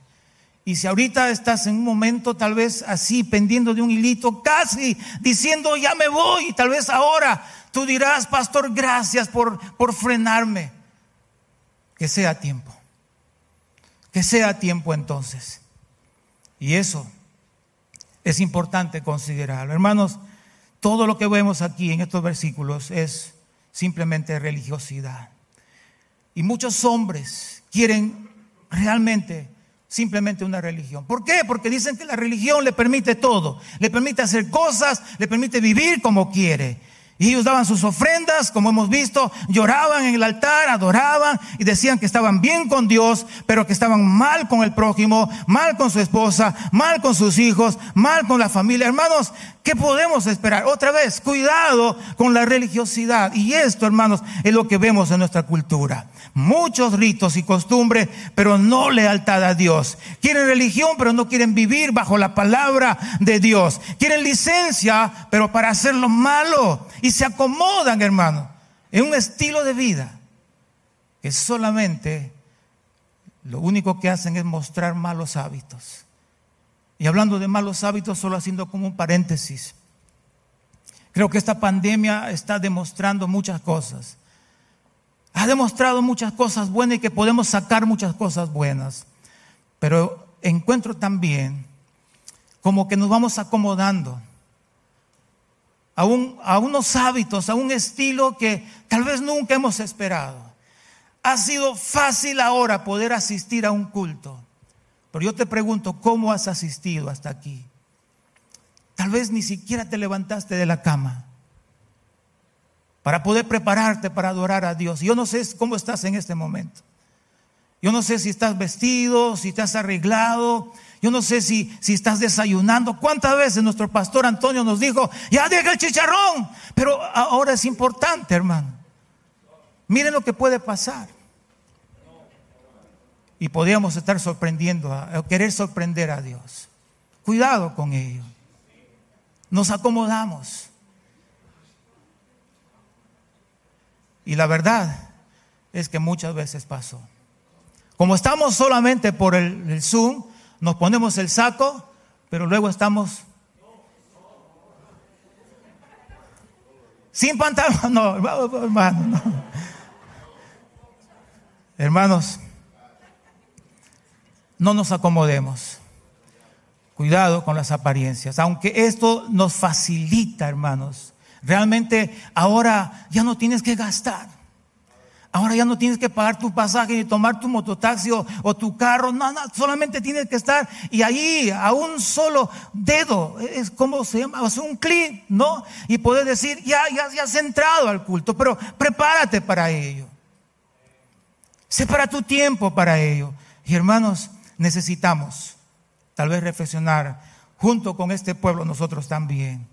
C: Y si ahorita estás en un momento tal vez así, pendiendo de un hilito, casi diciendo, ya me voy, y tal vez ahora tú dirás, pastor, gracias por, por frenarme. Que sea tiempo que sea tiempo entonces. Y eso es importante considerarlo. Hermanos, todo lo que vemos aquí en estos versículos es simplemente religiosidad. Y muchos hombres quieren realmente simplemente una religión. ¿Por qué? Porque dicen que la religión le permite todo, le permite hacer cosas, le permite vivir como quiere. Y ellos daban sus ofrendas, como hemos visto, lloraban en el altar, adoraban y decían que estaban bien con Dios, pero que estaban mal con el prójimo, mal con su esposa, mal con sus hijos, mal con la familia. Hermanos, ¿qué podemos esperar? Otra vez, cuidado con la religiosidad. Y esto, hermanos, es lo que vemos en nuestra cultura muchos ritos y costumbres, pero no lealtad a Dios. Quieren religión, pero no quieren vivir bajo la palabra de Dios. Quieren licencia, pero para hacer lo malo. Se acomodan, hermano, en un estilo de vida que solamente lo único que hacen es mostrar malos hábitos. Y hablando de malos hábitos, solo haciendo como un paréntesis. Creo que esta pandemia está demostrando muchas cosas ha demostrado muchas cosas buenas y que podemos sacar muchas cosas buenas. Pero encuentro también como que nos vamos acomodando a, unos hábitos, a un estilo que tal vez nunca hemos esperado. Ha sido fácil ahora poder asistir a un culto. Pero yo te pregunto, ¿cómo has asistido hasta aquí? Tal vez ni siquiera te levantaste de la cama para poder prepararte para adorar a Dios. Yo no sé cómo estás en este momento. Yo no sé si estás vestido, si has arreglado. Yo no sé si, si estás desayunando. ¿Cuántas veces nuestro pastor Antonio nos dijo, ya deja el chicharrón? Pero ahora es importante, hermano. Miren lo que puede pasar. Y podríamos estar sorprendiendo, querer sorprender a Dios. Cuidado con ello. Nos acomodamos. Y la verdad es que muchas veces pasó. Como estamos solamente por el, Zoom, nos ponemos el saco, pero luego estamos sin pantalón. No, hermano, no. Hermanos, no nos acomodemos. Cuidado con las apariencias. Aunque esto nos facilita, hermanos, Realmente ahora ya no tienes que gastar. Ahora ya no tienes que pagar tu pasaje ni tomar tu mototaxi o, tu carro. No, no, solamente tienes que estar y ahí a un solo dedo, es como se llama, hacer un clic, ¿no? Y poder decir, ya, ya, ya has entrado al culto, pero prepárate para ello. Separa tu tiempo para ello. Y hermanos, necesitamos tal vez reflexionar junto con este pueblo nosotros también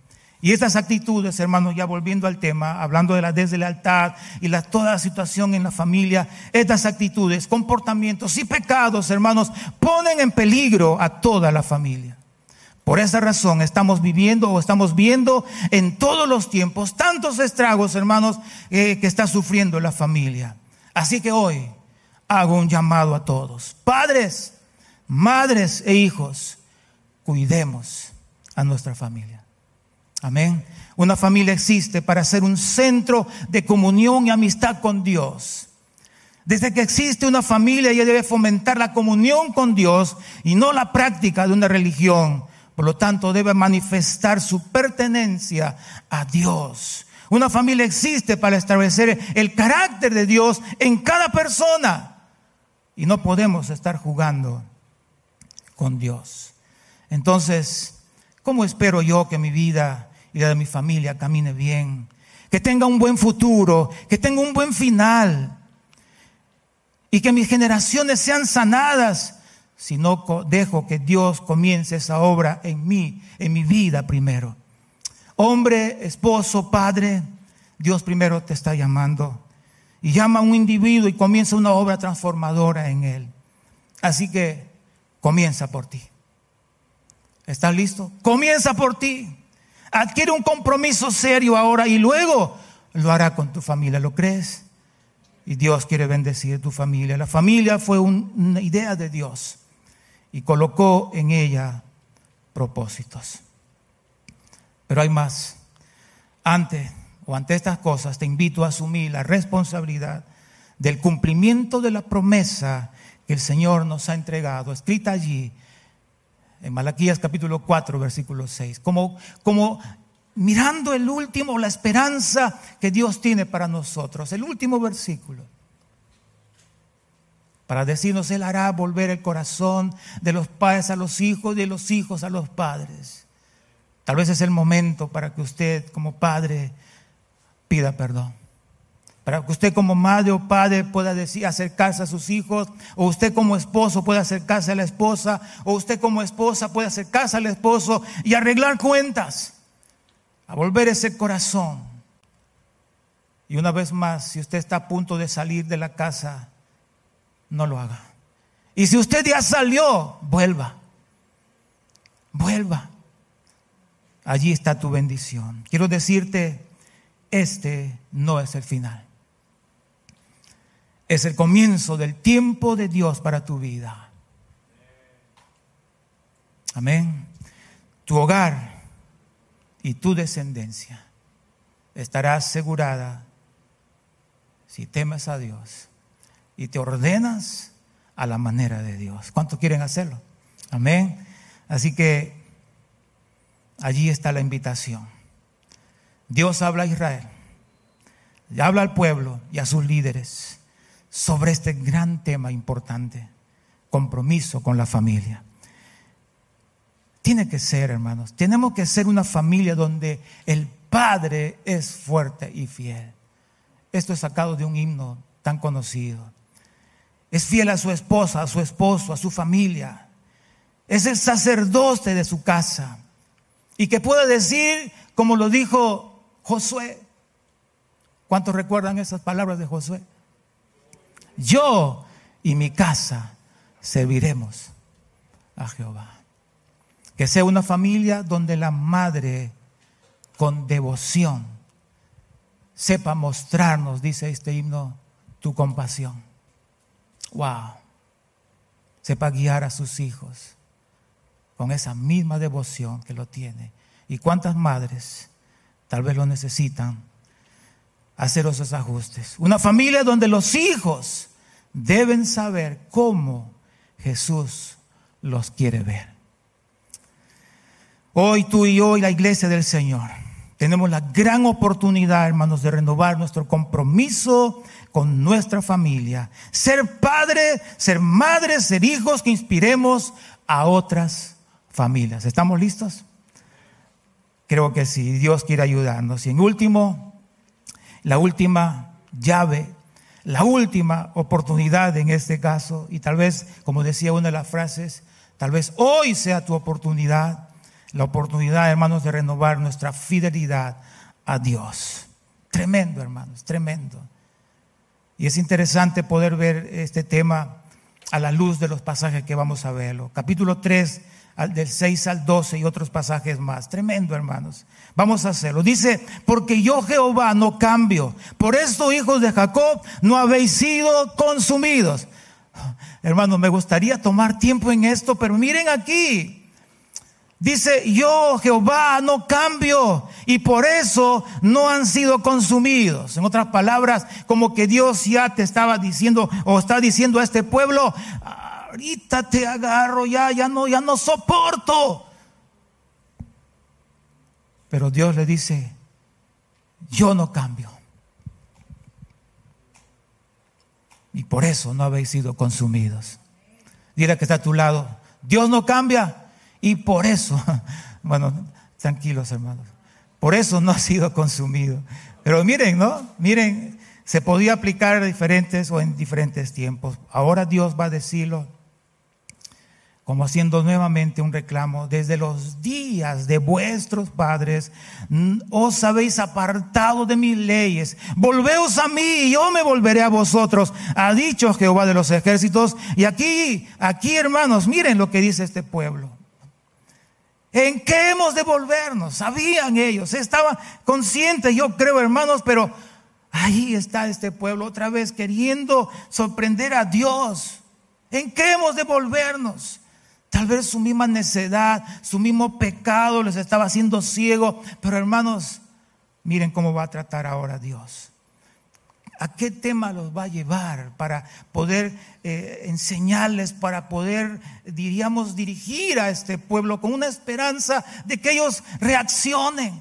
C: y estas actitudes, hermanos, ya volviendo al tema, hablando de la deslealtad y la, toda la situación en la familia, estas actitudes, comportamientos y pecados, hermanos, ponen en peligro a toda la familia. Por esa razón estamos viviendo o estamos viendo en todos los tiempos tantos estragos, hermanos, eh, que está sufriendo la familia. Así que hoy hago un llamado a todos, padres, madres e hijos, cuidemos a nuestra familia. Amén. Una familia existe para ser un centro de comunión y amistad con Dios. Desde que existe una familia, ella debe fomentar la comunión con Dios y no la práctica de una religión. Por lo tanto, debe manifestar su pertenencia a Dios. Una familia existe para establecer el carácter de Dios en cada persona. Y no podemos estar jugando con Dios. Entonces, ¿cómo espero yo que mi vida y de mi familia camine bien, que tenga un buen futuro, que tenga un buen final y que mis generaciones sean sanadas si no dejo que Dios comience esa obra en mí, en mi vida primero. Hombre, esposo, padre, Dios primero te está llamando y llama a un individuo y comienza una obra transformadora en él. Así que comienza por ti. ¿Estás listo? Comienza por ti adquiere un compromiso serio ahora y luego lo hará con tu familia. ¿Lo crees? Y Dios quiere bendecir tu familia. La familia fue una idea de Dios y colocó en ella propósitos. Pero hay más. Ante o ante estas cosas te invito a asumir la responsabilidad del cumplimiento de la promesa que el Señor nos ha entregado, escrita allí en Malaquías capítulo 4, versículo 6, como, como mirando el último, la esperanza que Dios tiene para nosotros, el último versículo, para decirnos, Él hará volver el corazón de los padres a los hijos de los hijos a los padres. Tal vez es el momento para que usted como padre pida perdón para que usted como madre o padre pueda decir, acercarse a sus hijos, o usted como esposo pueda acercarse a la esposa, o usted como esposa pueda acercarse al esposo y arreglar cuentas, a volver ese corazón. Y una vez más, si usted está a punto de salir de la casa, no lo haga. Y si usted ya salió, vuelva. Vuelva. Allí está tu bendición. Quiero decirte, este no es el final es el comienzo del tiempo de Dios para tu vida. Amén. Tu hogar y tu descendencia estará asegurada si temes a Dios y te ordenas a la manera de Dios. ¿Cuántos quieren hacerlo? Amén. Así que allí está la invitación. Dios habla a Israel, habla al pueblo y a sus líderes sobre este gran tema importante, compromiso con la familia. Tiene que ser, hermanos, tenemos que ser una familia donde el padre es fuerte y fiel. Esto es sacado de un himno tan conocido. Es fiel a su esposa, a su esposo, a su familia. Es el sacerdote de su casa. Y que puede decir, como lo dijo Josué. ¿Cuántos recuerdan esas palabras de Josué? Yo y mi casa serviremos a Jehová. Que sea una familia donde la madre con devoción sepa mostrarnos, dice este himno, tu compasión. Wow. Sepa guiar a sus hijos con esa misma devoción que lo tiene. ¿Y cuántas madres tal vez lo necesitan hacer esos ajustes. Una familia donde los hijos deben saber cómo Jesús los quiere ver. Hoy tú y hoy la iglesia del Señor tenemos la gran oportunidad, hermanos, de renovar nuestro compromiso con nuestra familia. Ser padre, ser madre, ser hijos que inspiremos a otras familias. ¿Estamos listos? Creo que sí, Dios quiere ayudarnos. Y en último, la última llave, la última oportunidad en este caso, y tal vez, como decía una de las frases, tal vez hoy sea tu oportunidad la oportunidad, hermanos, de renovar nuestra fidelidad a Dios. Tremendo, hermanos, tremendo. Y es interesante poder ver este tema a la luz de los pasajes que vamos a verlo. Capítulo 3, del 6 al 12 y otros pasajes más. Tremendo, hermanos. Vamos a hacerlo. Dice, porque yo Jehová no cambio. Por esto, hijos de Jacob, no habéis sido consumidos. Hermanos, me gustaría tomar tiempo en esto, pero miren aquí. Dice, yo Jehová no cambio y por eso no han sido consumidos. En otras palabras, como que Dios ya te estaba diciendo o está diciendo a este pueblo, ahorita te agarro, ya, ya no, ya no soporto. Pero Dios le dice, yo no cambio. Y por eso no habéis sido consumidos. Dile que está a tu lado, Dios no cambia y por eso, bueno, tranquilos hermanos, por eso no ha sido consumido. Pero miren, ¿no? Miren, se podía aplicar a diferentes o en diferentes tiempos. Ahora Dios va a decirlo como haciendo nuevamente un reclamo, desde los días de vuestros padres os habéis apartado de mis leyes, volveos a mí y yo me volveré a vosotros, ha dicho Jehová de los ejércitos. Y aquí, aquí hermanos, miren lo que dice este pueblo. ¿En qué hemos de volvernos? Sabían ellos, estaban conscientes, yo creo, hermanos, pero ahí está este pueblo otra vez queriendo sorprender a Dios. ¿En qué hemos de volvernos? Tal vez su misma necedad, su mismo pecado les estaba haciendo ciego, pero hermanos, miren cómo va a tratar ahora Dios. ¿A qué tema los va a llevar para poder eh, enseñarles, para poder, diríamos, dirigir a este pueblo con una esperanza de que ellos reaccionen?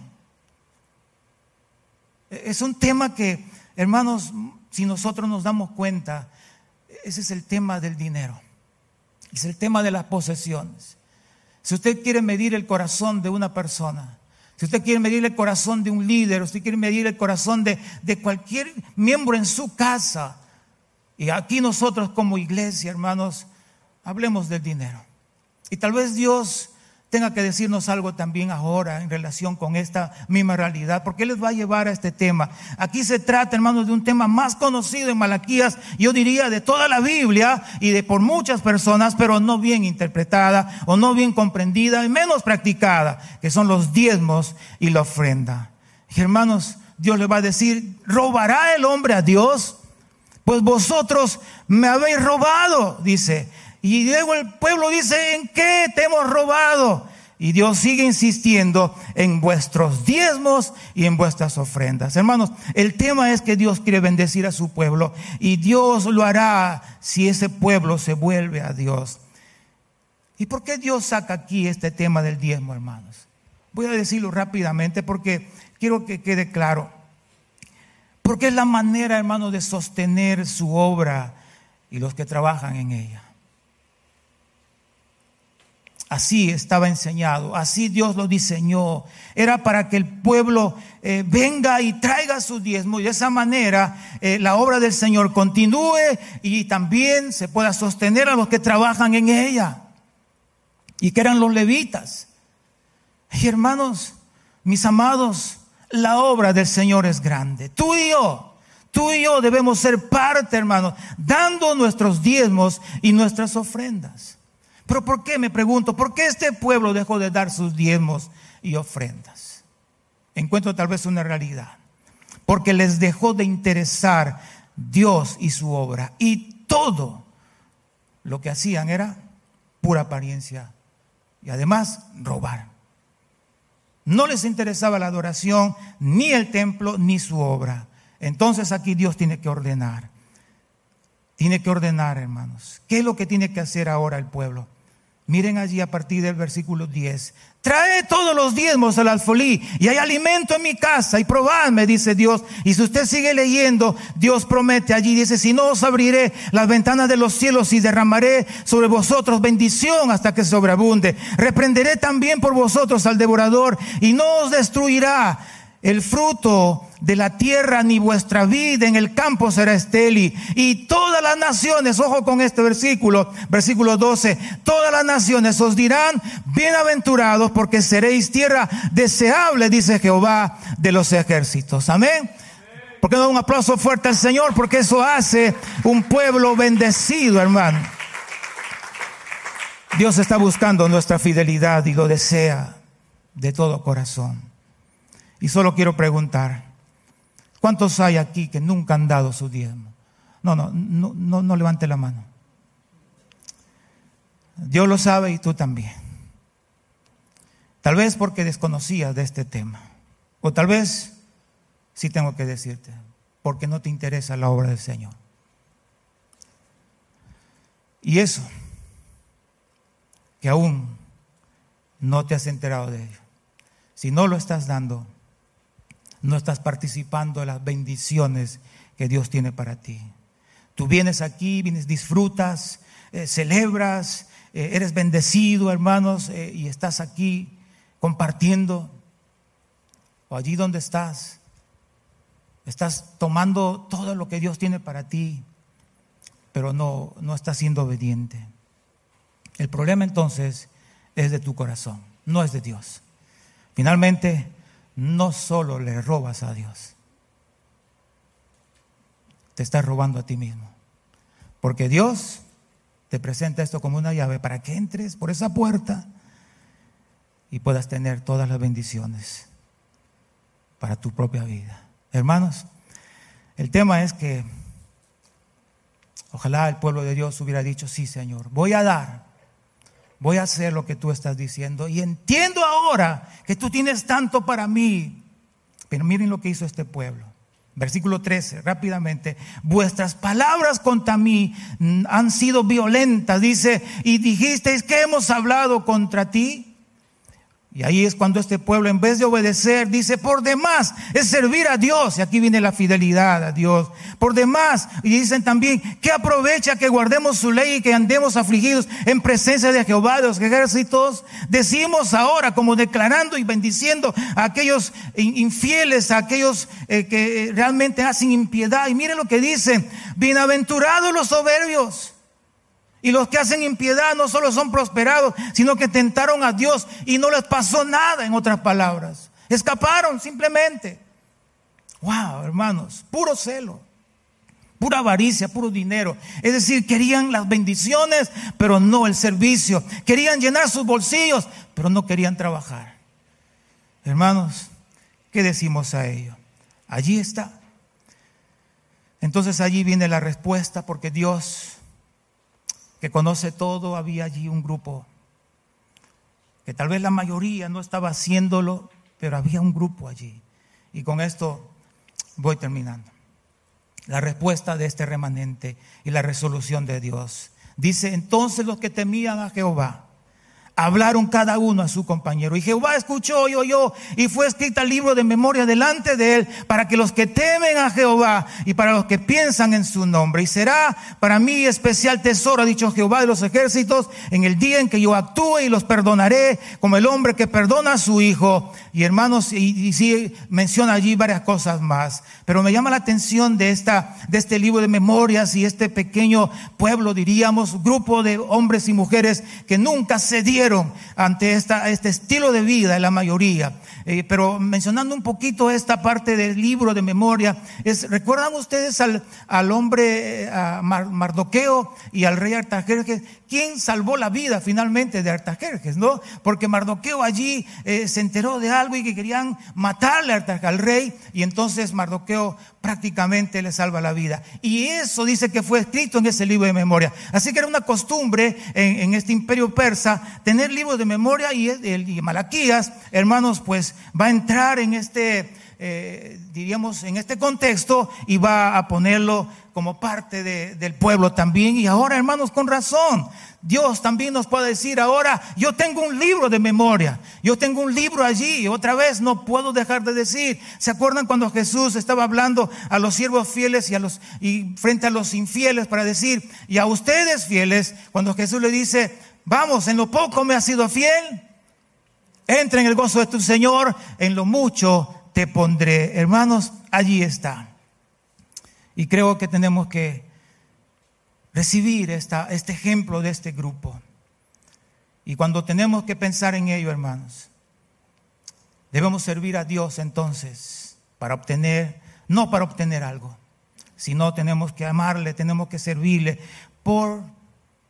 C: Es un tema que, hermanos, si nosotros nos damos cuenta, ese es el tema del dinero, es el tema de las posesiones. Si usted quiere medir el corazón de una persona, si usted quiere medir el corazón de un líder, usted quiere medir el corazón de, de cualquier miembro en su casa, y aquí nosotros como iglesia, hermanos, hablemos del dinero. Y tal vez Dios tenga que decirnos algo también ahora en relación con esta misma realidad, porque les va a llevar a este tema. Aquí se trata, hermanos, de un tema más conocido en Malaquías, yo diría de toda la Biblia y de por muchas personas, pero no bien interpretada o no bien comprendida y menos practicada, que son los diezmos y la ofrenda. Hermanos, Dios le va a decir, ¿robará el hombre a Dios? Pues vosotros me habéis robado, dice. Y luego el pueblo dice, ¿en qué te hemos robado? Y Dios sigue insistiendo en vuestros diezmos y en vuestras ofrendas. Hermanos, el tema es que Dios quiere bendecir a su pueblo y Dios lo hará si ese pueblo se vuelve a Dios. ¿Y por qué Dios saca aquí este tema del diezmo, hermanos? Voy a decirlo rápidamente porque quiero que quede claro. Porque es la manera, hermanos, de sostener su obra y los que trabajan en ella. Así estaba enseñado, así Dios lo diseñó. Era para que el pueblo eh, venga y traiga su diezmo y de esa manera eh, la obra del Señor continúe y también se pueda sostener a los que trabajan en ella. Y que eran los levitas. Y hermanos, mis amados, la obra del Señor es grande. Tú y yo, tú y yo debemos ser parte, hermanos, dando nuestros diezmos y nuestras ofrendas. Pero ¿por qué? Me pregunto, ¿por qué este pueblo dejó de dar sus diezmos y ofrendas? Encuentro tal vez una realidad. Porque les dejó de interesar Dios y su obra. Y todo lo que hacían era pura apariencia. Y además robar. No les interesaba la adoración, ni el templo, ni su obra. Entonces aquí Dios tiene que ordenar. Tiene que ordenar, hermanos. ¿Qué es lo que tiene que hacer ahora el pueblo? Miren allí a partir del versículo 10. Trae todos los diezmos al alfolí y hay alimento en mi casa y probadme, dice Dios. Y si usted sigue leyendo, Dios promete allí, dice, si no os abriré las ventanas de los cielos y derramaré sobre vosotros bendición hasta que sobreabunde. Reprenderé también por vosotros al devorador y no os destruirá el fruto de la tierra ni vuestra vida en el campo será esteli. Y todas las naciones, ojo con este versículo, versículo 12, todas las naciones os dirán, bienaventurados porque seréis tierra deseable, dice Jehová de los ejércitos. Amén. ¿Por qué no un aplauso fuerte al Señor? Porque eso hace un pueblo bendecido, hermano. Dios está buscando nuestra fidelidad y lo desea de todo corazón. Y solo quiero preguntar, ¿cuántos hay aquí que nunca han dado su diezmo? No, no, no, no, no levante la mano. Dios lo sabe y tú también. Tal vez porque desconocías de este tema. O tal vez, sí tengo que decirte, porque no te interesa la obra del Señor. Y eso, que aún no te has enterado de ello. Si no lo estás dando, no estás participando de las bendiciones que Dios tiene para ti. Tú vienes aquí, vienes, disfrutas, eh, celebras, eh, eres bendecido, hermanos, eh, y estás aquí compartiendo. O allí donde estás, estás tomando todo lo que Dios tiene para ti, pero no, no estás siendo obediente. El problema entonces es de tu corazón, no es de Dios. Finalmente, no solo le robas a Dios, te estás robando a ti mismo. Porque Dios te presenta esto como una llave para que entres por esa puerta y puedas tener todas las bendiciones para tu propia vida. Hermanos, el tema es que ojalá el pueblo de Dios hubiera dicho, sí Señor, voy a dar voy a hacer lo que tú estás diciendo y entiendo ahora que tú tienes tanto para mí. Pero miren lo que hizo este pueblo. Versículo 13, rápidamente. Vuestras palabras contra mí han sido violentas, dice, y dijisteis que hemos hablado contra ti. Y ahí es cuando este pueblo, en vez de obedecer, dice, por demás es servir a Dios. Y aquí viene la fidelidad a Dios. Por demás, y dicen también, que aprovecha que guardemos su ley y que andemos afligidos en presencia de Jehová de los ejércitos. Decimos ahora, como declarando y bendiciendo a aquellos infieles, a aquellos eh, que realmente hacen impiedad. Y miren lo que dicen, bienaventurados los soberbios y los que hacen impiedad no solo son prosperados, sino que tentaron a Dios y no les pasó nada, en otras palabras. Escaparon simplemente. Wow, hermanos, puro celo, pura avaricia, puro dinero. Es decir, querían las bendiciones, pero no el servicio. Querían llenar sus bolsillos, pero no querían trabajar. Hermanos, ¿qué decimos a ello? Allí está. Entonces allí viene la respuesta porque Dios que conoce todo, había allí un grupo, que tal vez la mayoría no estaba haciéndolo, pero había un grupo allí. Y con esto voy terminando. La respuesta de este remanente y la resolución de Dios. Dice, entonces los que temían a Jehová hablaron cada uno a su compañero. Y Jehová escuchó y oyó y fue escrita el libro de memoria delante de él para que los que temen a Jehová y para los que piensan en su nombre. Y será para mí especial tesoro, ha dicho Jehová de los ejércitos, en el día en que yo actúe y los perdonaré como el hombre que perdona a su hijo. Y hermanos, y, sí menciona allí varias cosas más. Pero me llama la atención de, esta, de este libro de memorias y este pequeño pueblo, diríamos, grupo de hombres y mujeres que nunca se dieron ante este estilo de vida, la mayoría. Eh, pero mencionando un poquito esta parte del libro de memoria, es, ¿recuerdan ustedes al, al hombre, eh, Mardoqueo y al rey Artajerjes? ¿Quién salvó la vida finalmente de Artajerjes? ¿No? Porque Mardoqueo allí eh, se enteró de algo y que querían matarle al rey y entonces Mardoqueo prácticamente le salva la vida. Y eso dice que fue escrito en ese libro de memoria. Así que era una costumbre en, este imperio persa tener libros de memoria y, y Malaquías, hermanos, pues va a entrar en este, eh, diríamos, en este contexto y va a ponerlo como parte del pueblo también. Y ahora, hermanos, con razón, Dios también nos puede decir ahora, yo tengo un libro de memoria, yo tengo un libro allí, otra vez no puedo dejar de decir. ¿Se acuerdan cuando Jesús estaba hablando a los siervos fieles y a los y frente a los infieles para decir, y a ustedes fieles, cuando Jesús le dice, vamos, en lo poco me has sido fiel, entra en el gozo de tu Señor, en lo mucho te pondré. Hermanos, allí está. Y creo que tenemos que recibir esta, este ejemplo de este grupo. Y cuando tenemos que pensar en ello, hermanos, debemos servir a Dios entonces para obtener, no para obtener algo, sino tenemos que amarle, tenemos que servirle por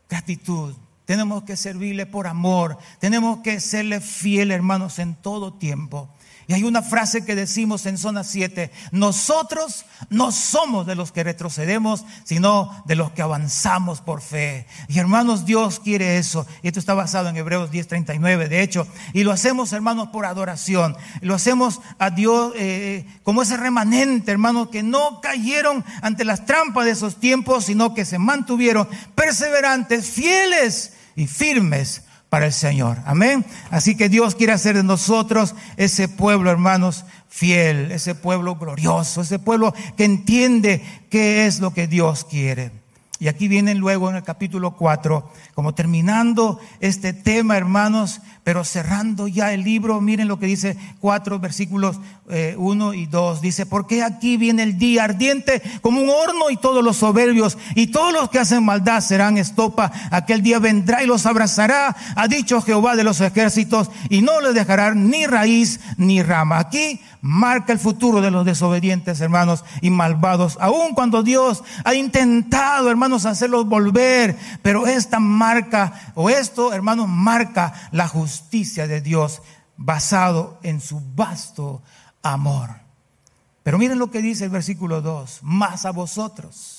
C: gratitud, tenemos que servirle por amor, tenemos que serle fiel, hermanos, en todo tiempo. Y hay una frase que decimos en zona 7, nosotros no somos de los que retrocedemos, sino de los que avanzamos por fe. Y hermanos, Dios quiere eso. Y esto está basado en Hebreos 10:39, de hecho. Y lo hacemos, hermanos, por adoración. Lo hacemos a Dios eh, como ese remanente, hermanos, que no cayeron ante las trampas de esos tiempos, sino que se mantuvieron perseverantes, fieles y firmes para el Señor. Amén. Así que Dios quiere hacer de nosotros ese pueblo, hermanos, fiel, ese pueblo glorioso, ese pueblo que entiende qué es lo que Dios quiere. Y aquí vienen luego en el capítulo 4, como terminando este tema, hermanos, pero cerrando ya el libro, miren lo que dice 4 versículos 1 eh, y 2. Dice, porque aquí viene el día ardiente como un horno y todos los soberbios y todos los que hacen maldad serán estopa. Aquel día vendrá y los abrazará, ha dicho Jehová de los ejércitos, y no les dejará ni raíz ni rama. Aquí marca el futuro de los desobedientes, hermanos, y malvados, aun cuando Dios ha intentado, hermanos, hacerlos volver, pero esta marca, o esto, hermanos, marca la justicia de Dios basado en su vasto amor. Pero miren lo que dice el versículo 2, más a vosotros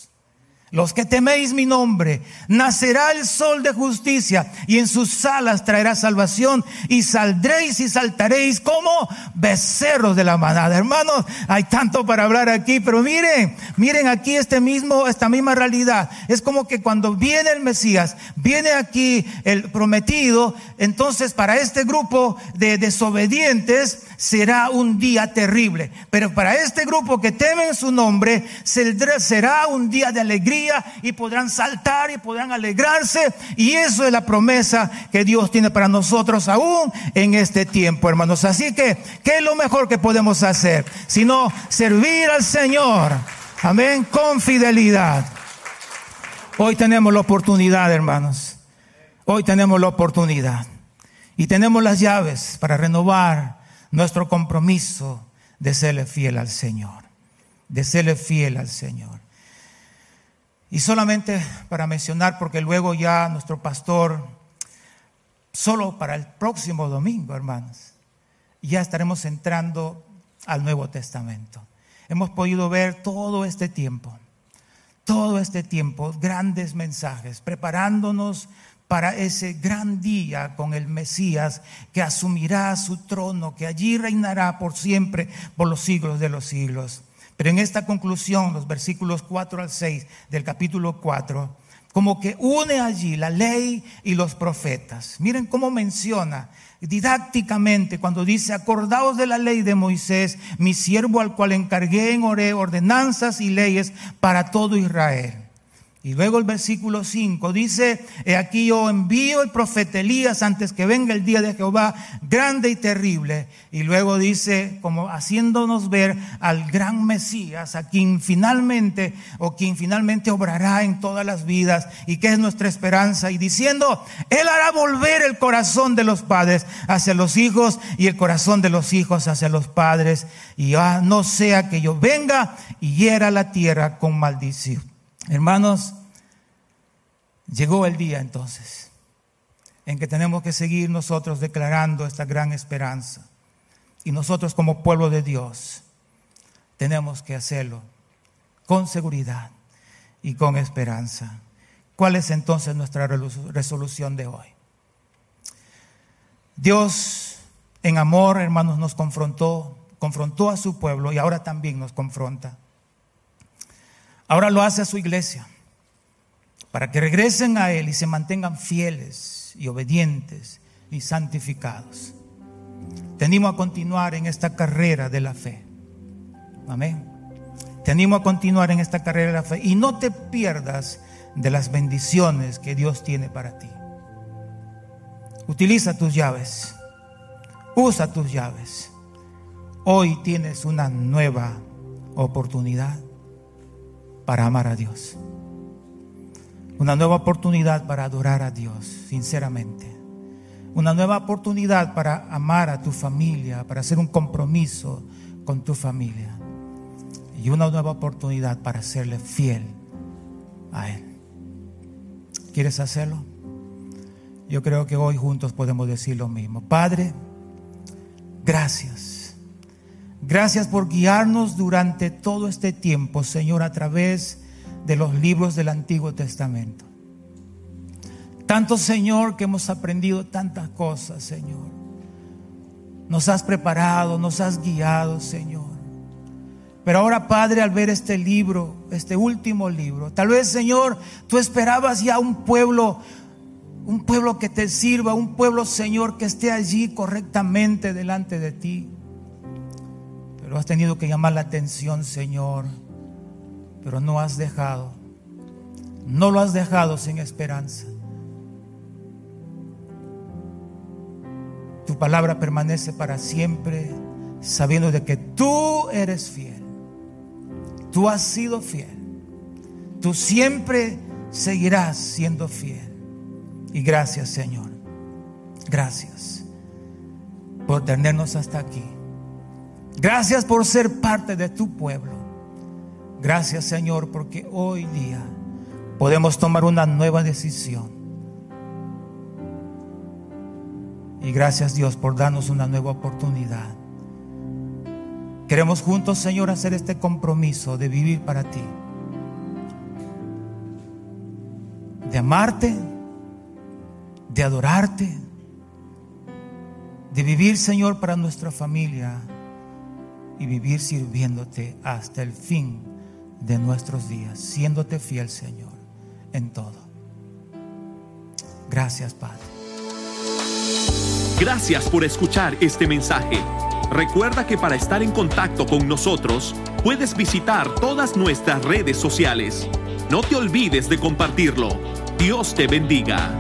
C: los que teméis mi nombre, nacerá el sol de justicia y en sus alas traerá salvación y saldréis y saltaréis como becerros de la manada. Hermanos, hay tanto para hablar aquí, pero miren, miren aquí este mismo, esta misma realidad. Es como que cuando viene el Mesías, viene aquí el prometido, entonces para este grupo de desobedientes será un día terrible. Pero para este grupo que temen su nombre, será un día de alegría y podrán saltar y podrán alegrarse. Y eso es la promesa que Dios tiene para nosotros aún en este tiempo, hermanos. Así que, ¿qué es lo mejor que podemos hacer? Sino servir al Señor. Amén, con fidelidad. Hoy tenemos la oportunidad, hermanos. Hoy tenemos la oportunidad. Y tenemos las llaves para renovar nuestro compromiso de serle fiel al Señor. De serle fiel al Señor. Y solamente para mencionar, porque luego ya nuestro pastor, solo para el próximo domingo, hermanos, ya estaremos entrando al Nuevo Testamento. Hemos podido ver todo este tiempo, todo este tiempo, grandes mensajes, preparándonos para ese gran día con el Mesías que asumirá su trono, que allí reinará por siempre, por los siglos de los siglos. Pero en esta conclusión, los versículos 4 al 6 del capítulo 4, como que une allí la ley y los profetas. Miren cómo menciona didácticamente cuando dice, acordaos de la ley de Moisés, mi siervo al cual encargué en ordenanzas y leyes para todo Israel. Y luego el versículo 5 dice, he aquí yo envío el profeta Elías antes que venga el día de Jehová grande y terrible. Y luego dice, como haciéndonos ver al gran Mesías, a quien finalmente, o quien finalmente obrará en todas las vidas y que es nuestra esperanza. Y diciendo, Él hará volver el corazón de los padres hacia los hijos y el corazón de los hijos hacia los padres. Y no sea que yo venga y hiera la tierra con maldición. Hermanos, llegó el día entonces en que tenemos que seguir nosotros declarando esta gran esperanza. Y nosotros como pueblo de Dios tenemos que hacerlo con seguridad y con esperanza. ¿Cuál es entonces nuestra resolución de hoy? Dios en amor, hermanos, nos confrontó confrontó a su pueblo y ahora también nos confronta. Ahora lo hace a su iglesia, para que regresen a Él y se mantengan fieles y obedientes y santificados. Tenemos a continuar en esta carrera de la fe. Amén. Te animo a continuar en esta carrera de la fe y no te pierdas de las bendiciones que Dios tiene para ti. Utiliza tus llaves. Usa tus llaves. Hoy tienes una nueva oportunidad para amar a Dios. Una nueva oportunidad para adorar a Dios, sinceramente. Una nueva oportunidad para amar a tu familia, para hacer un compromiso con tu familia y una nueva oportunidad para serle fiel a Él. ¿Quieres hacerlo? Yo creo que hoy juntos podemos decir lo mismo. Padre, gracias. Gracias por guiarnos durante todo este tiempo, Señor, a través de los libros del Antiguo Testamento. Tanto, Señor, que hemos aprendido tantas cosas, Señor. Nos has preparado, nos has guiado, Señor. Pero ahora, Padre, al ver este libro, este último libro, tal vez, Señor, tú esperabas ya un pueblo, un pueblo que te sirva, un pueblo, Señor, que esté allí correctamente delante de ti. Pero has tenido que llamar la atención, Señor, pero no has dejado, no lo has dejado sin esperanza. Tu palabra permanece para siempre, sabiendo de que tú eres fiel. Tú has sido fiel. Tú siempre seguirás siendo fiel. Y gracias Señor. Gracias por tenernos hasta aquí. Gracias por ser parte de tu pueblo. Gracias Señor porque hoy día podemos tomar una nueva decisión. Y gracias Dios por darnos una nueva oportunidad Queremos juntos, Señor, hacer este compromiso de vivir para ti. De amarte, de adorarte, de vivir, Señor, para nuestra familia y vivir sirviéndote hasta el fin de nuestros días, siéndote fiel, Señor, en todo. Gracias, Padre.
A: Gracias por escuchar este mensaje. Recuerda que para estar en contacto con nosotros, puedes visitar todas nuestras redes sociales. No te olvides de compartirlo. Dios te bendiga.